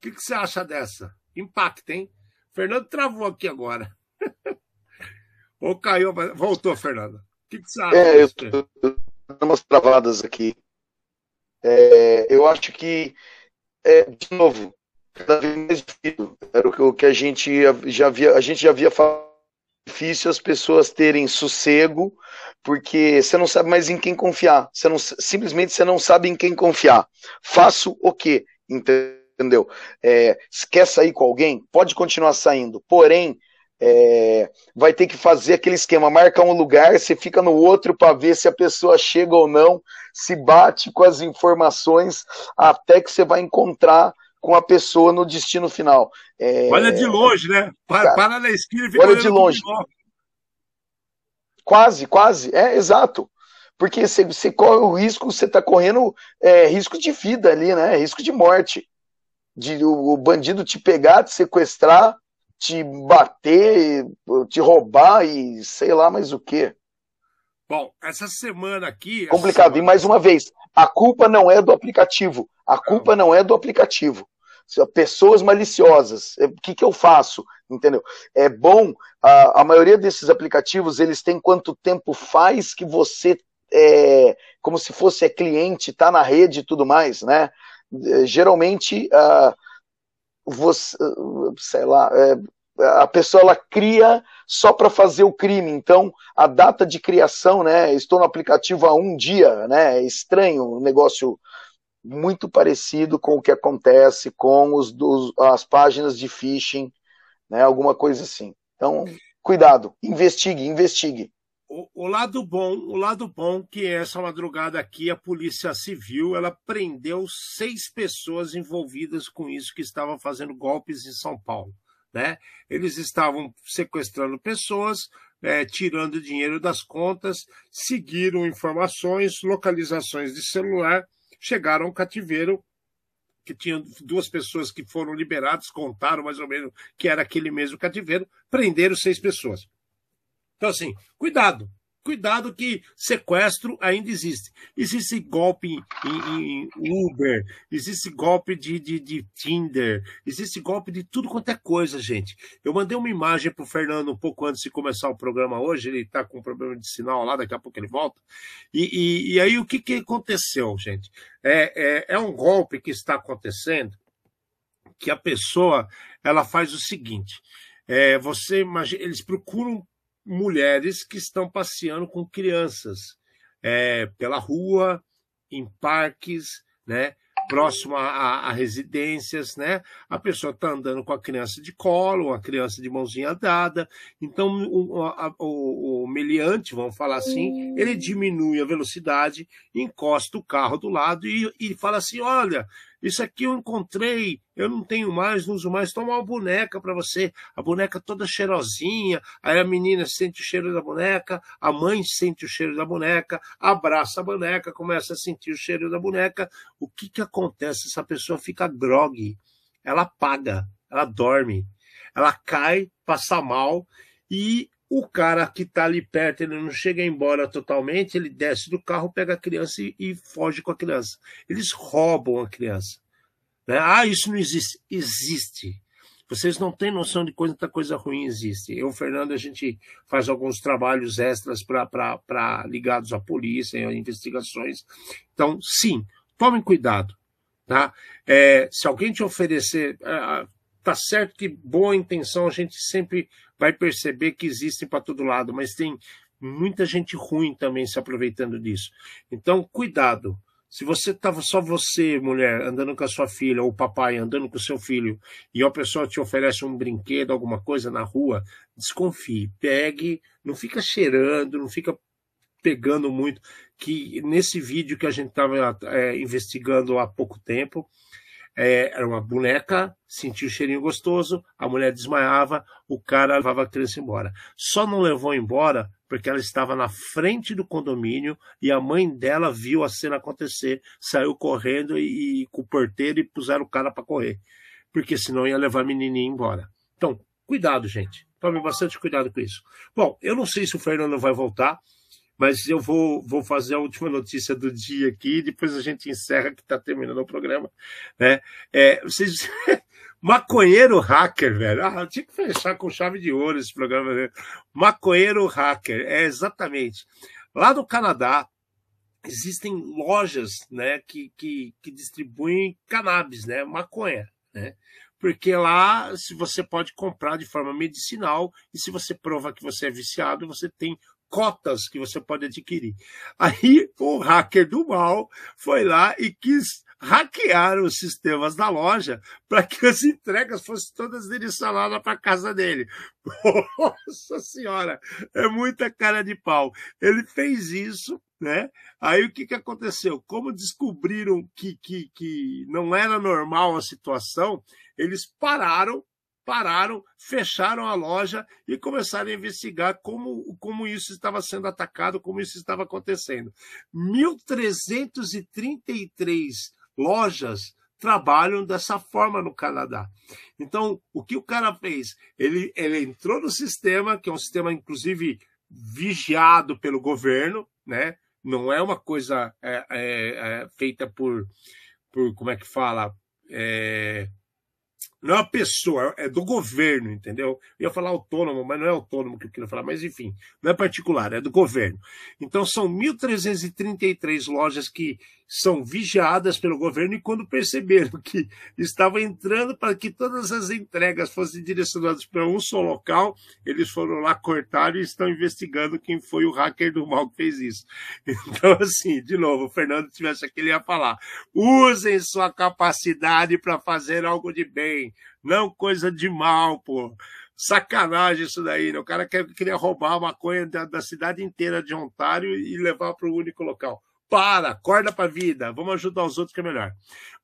que, que você acha dessa? Impacta, hein? Fernando travou aqui agora. Ou caiu, voltou, Fernando. O que, que você acha? É, eu tô, umas travadas aqui. É, eu acho que, é, de novo, cada vez mais difícil. Era o que a gente já havia, a gente já havia falado difícil as pessoas terem sossego, porque você não sabe mais em quem confiar. Você não, simplesmente você não sabe em quem confiar. Faço o quê? Entendeu? É, quer sair com alguém? Pode continuar saindo. Porém, é, vai ter que fazer aquele esquema, marca um lugar, você fica no outro para ver se a pessoa chega ou não, se bate com as informações até que você vai encontrar com a pessoa no destino final. É... Olha de longe, né? Para, para na esquina e fica Olha de longe. Quase, quase. É, exato. Porque você, você corre o risco, você está correndo é, risco de vida ali, né? Risco de morte. De o, o bandido te pegar, te sequestrar, te bater, te roubar e sei lá mais o que. Bom, essa semana aqui. Complicado. Semana... E mais uma vez, a culpa não é do aplicativo. A culpa não é do aplicativo pessoas maliciosas. É, o que, que eu faço? Entendeu? É bom, a, a maioria desses aplicativos, eles têm quanto tempo faz que você, é, como se fosse é cliente, está na rede e tudo mais, né? É, geralmente, uh, você, sei lá, é, a pessoa ela cria só para fazer o crime. Então, a data de criação, né? Estou no aplicativo há um dia, né? É estranho o negócio muito parecido com o que acontece com os, as páginas de phishing, né, alguma coisa assim. Então, cuidado, investigue, investigue. O, o, lado bom, o lado bom que essa madrugada aqui a Polícia Civil ela prendeu seis pessoas envolvidas com isso que estavam fazendo golpes em São Paulo, né? Eles estavam sequestrando pessoas, é, tirando dinheiro das contas, seguiram informações, localizações de celular chegaram ao cativeiro que tinha duas pessoas que foram liberadas, contaram mais ou menos que era aquele mesmo cativeiro, prenderam seis pessoas. Então, assim, cuidado, Cuidado que sequestro ainda existe. Existe golpe em, em, Uber, existe golpe de, de, de, Tinder, existe golpe de tudo quanto é coisa, gente. Eu mandei uma imagem para o Fernando um pouco antes de começar o programa hoje, ele está com um problema de sinal lá, daqui a pouco ele volta. E, e, e aí o que, que aconteceu, gente? É, é, é um golpe que está acontecendo que a pessoa ela faz o seguinte. É, você imagina, eles procuram mulheres que estão passeando com crianças é, pela rua, em parques, né? próximo a, a, residências, né? A pessoa está andando com a criança de colo, a criança de mãozinha dada. Então, o, a, o, o meliante, vamos falar assim, ele diminui a velocidade, encosta o carro do lado e, e fala assim: olha, isso aqui eu encontrei, eu não tenho mais, não uso mais. Toma uma boneca para você. A boneca toda cheirosinha. Aí a menina sente o cheiro da boneca, a mãe sente o cheiro da boneca, abraça a boneca, começa a sentir o cheiro da boneca. O que, que acontece? Essa pessoa fica grog, ela apaga, ela dorme, ela cai, passa mal e o cara que está ali perto, ele não chega embora totalmente, ele desce do carro, pega a criança e, e foge com a criança. Eles roubam a criança. Né? Ah, isso não existe. Existe. Vocês não têm noção de quanta coisa ruim existe. Eu, Fernando, a gente faz alguns trabalhos extras para ligados à polícia, investigações. Então, sim, tomem cuidado. Tá? É, se alguém te oferecer, é, tá certo que boa intenção a gente sempre vai perceber que existem para todo lado, mas tem muita gente ruim também se aproveitando disso. Então, cuidado. Se você estava só você, mulher, andando com a sua filha, ou papai andando com o seu filho, e a pessoa te oferece um brinquedo, alguma coisa na rua, desconfie, pegue, não fica cheirando, não fica pegando muito. Que nesse vídeo que a gente estava é, investigando há pouco tempo, é, era uma boneca, sentia o cheirinho gostoso, a mulher desmaiava, o cara levava a criança embora. Só não levou embora porque ela estava na frente do condomínio e a mãe dela viu a cena acontecer, saiu correndo e, e com o porteiro e puseram o cara para correr, porque senão ia levar a menininha embora. Então, cuidado, gente. Tome bastante cuidado com isso. Bom, eu não sei se o Fernando vai voltar mas eu vou, vou fazer a última notícia do dia aqui, depois a gente encerra que está terminando o programa. Né? É, vocês. Maconheiro hacker, velho. Ah, tinha que fechar com chave de ouro esse programa. Né? Maconheiro hacker, é exatamente. Lá no Canadá, existem lojas né, que, que, que distribuem cannabis, né, maconha. Né? Porque lá se você pode comprar de forma medicinal e se você prova que você é viciado, você tem cotas que você pode adquirir. Aí o hacker do mal foi lá e quis hackear os sistemas da loja para que as entregas fossem todas direcionadas para casa dele. Nossa senhora, é muita cara de pau. Ele fez isso, né? Aí o que, que aconteceu? Como descobriram que, que, que não era normal a situação, eles pararam pararam, fecharam a loja e começaram a investigar como, como isso estava sendo atacado, como isso estava acontecendo. 1.333 lojas trabalham dessa forma no Canadá. Então, o que o cara fez? Ele, ele entrou no sistema, que é um sistema, inclusive, vigiado pelo governo, né? Não é uma coisa é, é, é, feita por, por, como é que fala? Não é uma pessoa, é do governo, entendeu? Eu ia falar autônomo, mas não é autônomo que eu queria falar, mas enfim, não é particular, é do governo. Então são 1.333 lojas que são vigiadas pelo governo e quando perceberam que estava entrando para que todas as entregas fossem direcionadas para um só local, eles foram lá, cortaram e estão investigando quem foi o hacker do mal que fez isso. Então, assim, de novo, o Fernando tivesse aqui, ele ia falar: usem sua capacidade para fazer algo de bem, não coisa de mal, pô sacanagem isso daí, né? O cara queria roubar a maconha da, da cidade inteira de Ontário e levar para o único local. Para, acorda para a vida, vamos ajudar os outros que é melhor.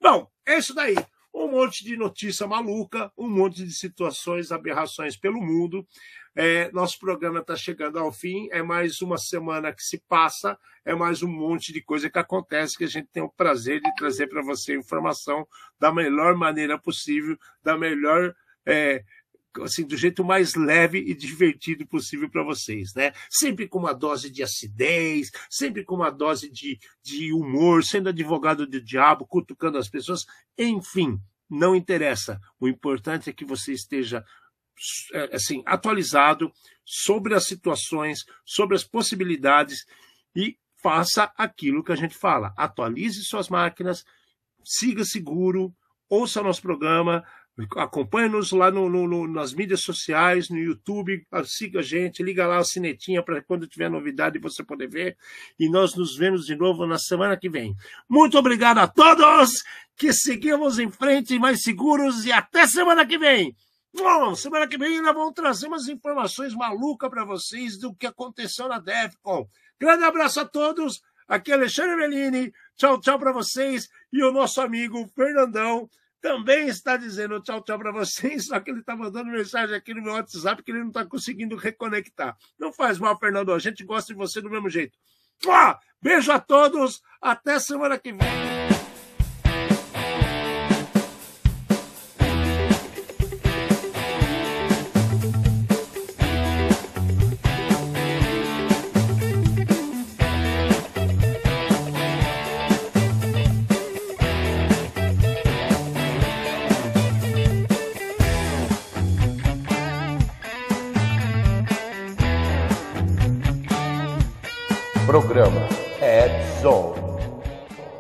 Bom, é isso daí. Um monte de notícia maluca, um monte de situações, aberrações pelo mundo. É, nosso programa está chegando ao fim. É mais uma semana que se passa, é mais um monte de coisa que acontece que a gente tem o prazer de trazer para você informação da melhor maneira possível, da melhor é, assim, do jeito mais leve e divertido possível para vocês, né? Sempre com uma dose de acidez, sempre com uma dose de, de humor, sendo advogado do diabo, cutucando as pessoas, enfim, não interessa. O importante é que você esteja é, assim atualizado sobre as situações, sobre as possibilidades e faça aquilo que a gente fala. Atualize suas máquinas, siga seguro, ouça nosso programa, Acompanhe-nos lá no, no, nas mídias sociais, no YouTube, siga a gente, liga lá a sinetinha para quando tiver novidade você poder ver. E nós nos vemos de novo na semana que vem. Muito obrigado a todos, que seguimos em frente mais seguros e até semana que vem. Bom, semana que vem ainda vamos trazer umas informações malucas para vocês do que aconteceu na DEFCON. Grande abraço a todos. Aqui é Alexandre Bellini. Tchau, tchau para vocês. E o nosso amigo Fernandão também está dizendo tchau, tchau para vocês, só que ele está mandando mensagem aqui no meu WhatsApp que ele não está conseguindo reconectar. Não faz mal, Fernando, a gente gosta de você do mesmo jeito. Beijo a todos, até semana que vem. Programa Zone.